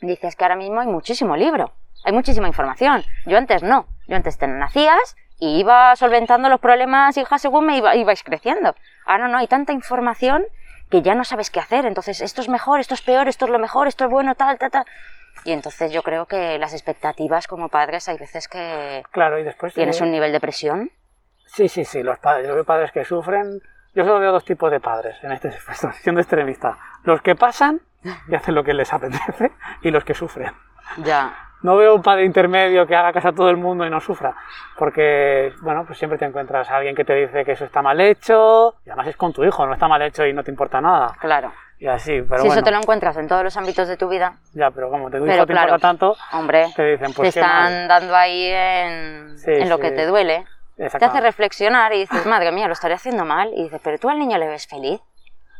dices que ahora mismo hay muchísimo libro, hay muchísima información. Yo antes no, yo antes te nacías y iba solventando los problemas, hija, según me iba, ibais creciendo. Ahora no, hay tanta información que ya no sabes qué hacer. Entonces, esto es mejor, esto es peor, esto es lo mejor, esto es bueno, tal, tal, tal. Y entonces yo creo que las expectativas como padres hay veces que claro, y después tienes un nivel de presión. Sí, sí, sí, los padres, yo veo padres que sufren. Yo solo veo dos tipos de padres en este siendo extremista. Los que pasan y hacen lo que les apetece y los que sufren. Ya. No veo un padre intermedio que haga caso a todo el mundo y no sufra. Porque, bueno, pues siempre te encuentras a alguien que te dice que eso está mal hecho. Y además es con tu hijo, no está mal hecho y no te importa nada. Claro. Y así, pero si eso te lo encuentras en todos los ámbitos de tu vida. Ya, pero como te, hijo te importa tanto, hombre, te dicen, pues te están dando ahí en, en lo que te duele te hace reflexionar y dices, madre mía, lo estaré haciendo mal. Y dices, pero tú al niño le ves feliz.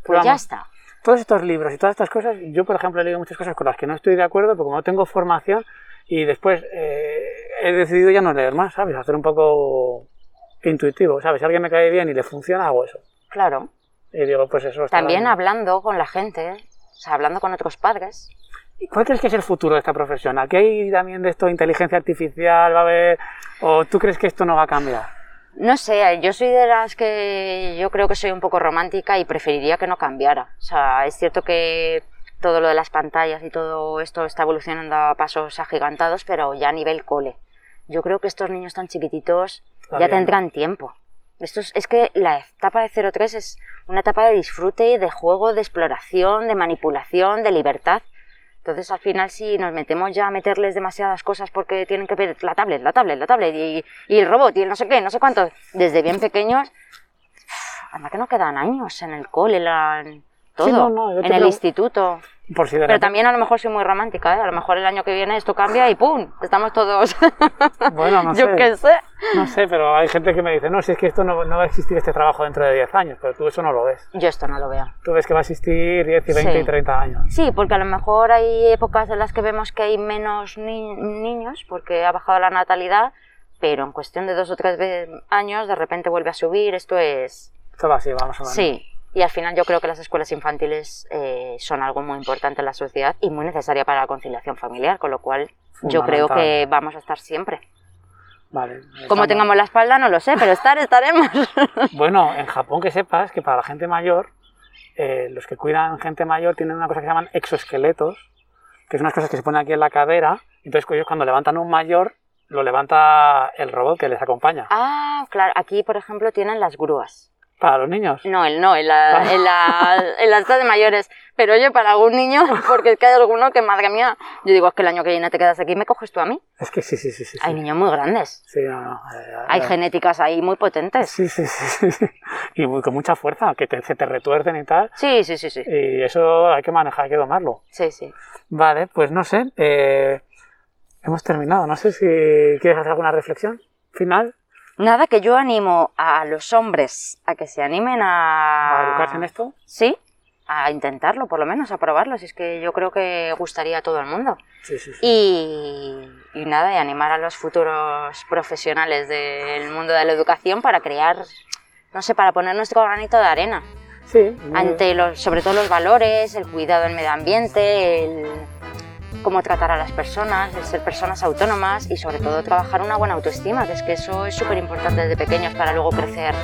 Pues ya está. Todos estos libros y todas estas cosas, yo por ejemplo he leído muchas cosas con las que no estoy de acuerdo, porque como no tengo formación y después eh, he decidido ya no leer más, ¿sabes? Hacer un poco intuitivo, ¿sabes? Si alguien me cae bien y le funciona, hago eso. Claro. Y digo, pues eso. También hablando con la gente, o sea, hablando con otros padres. ¿Y cuál crees que es el futuro de esta profesión? ¿Aquí hay también de esto inteligencia artificial? ¿Va a haber.? ¿O tú crees que esto no va a cambiar? No sé, yo soy de las que yo creo que soy un poco romántica y preferiría que no cambiara. O sea, es cierto que todo lo de las pantallas y todo esto está evolucionando a pasos agigantados, pero ya a nivel cole. Yo creo que estos niños tan chiquititos ya tendrán tiempo. Esto es, es, que la etapa de 03 es una etapa de disfrute, de juego, de exploración, de manipulación, de libertad. Entonces, al final, si nos metemos ya a meterles demasiadas cosas porque tienen que ver la tablet, la tablet, la tablet y, el robot y el no sé qué, no sé cuánto, desde bien pequeños, anda que no quedan años en el cole, la, todo, en el instituto. Pero también a lo mejor soy muy romántica, ¿eh? A lo mejor el año que viene esto cambia y ¡pum! Estamos todos... Bueno, no sé. Yo qué sé. No sé, pero hay gente que me dice, no, si es que esto no, no, va a existir este trabajo dentro de 10 años, pero tú eso no lo ves. Yo esto no lo veo. Tú ves que va a existir 10 y 20 y 30 años. Sí, porque a lo mejor hay épocas en las que vemos que hay menos niños porque ha bajado la natalidad, pero en cuestión de dos o tres años de repente vuelve a subir, esto es... Esto va así, vamos a ver. Sí, y al final yo creo que las escuelas infantiles eh, son algo muy importante en la sociedad y muy necesaria para la conciliación familiar, con lo cual yo creo que vamos a estar siempre. Vale, Como tengamos la espalda no lo sé, pero estar estaremos. bueno, en Japón que sepas que para la gente mayor, eh, los que cuidan gente mayor tienen una cosa que se llaman exoesqueletos, que es unas cosas que se ponen aquí en la cadera, entonces ellos cuando levantan un mayor, lo levanta el robot que les acompaña. Ah, claro, aquí por ejemplo tienen las grúas. ¿Para los niños? No, el no, en la, en la, en la de mayores. Pero oye, para algún niño, porque es que hay alguno que, madre mía, yo digo, es que el año que viene te quedas aquí y me coges tú a mí. Es que sí, sí, sí. sí hay niños muy grandes. Sí, no, no. Eh, hay genéticas ahí muy potentes. Sí, sí, sí. sí. Y muy, con mucha fuerza, que te, se te retuercen y tal. Sí, sí, sí, sí. Y eso hay que manejar, hay que domarlo. Sí, sí. Vale, pues no sé. Eh, hemos terminado. No sé si quieres hacer alguna reflexión final. Nada, que yo animo a los hombres a que se animen a... ¿A educarse en esto? Sí, a intentarlo, por lo menos, a probarlo. Si es que yo creo que gustaría a todo el mundo. Sí, sí, sí. Y, y nada, y animar a los futuros profesionales del mundo de la educación para crear, no sé, para poner nuestro granito de arena. Sí, Ante los, sobre todo los valores, el cuidado del medio ambiente, el cómo tratar a las personas, el ser personas autónomas y sobre todo trabajar una buena autoestima, que es que eso es súper importante desde pequeños para luego crecer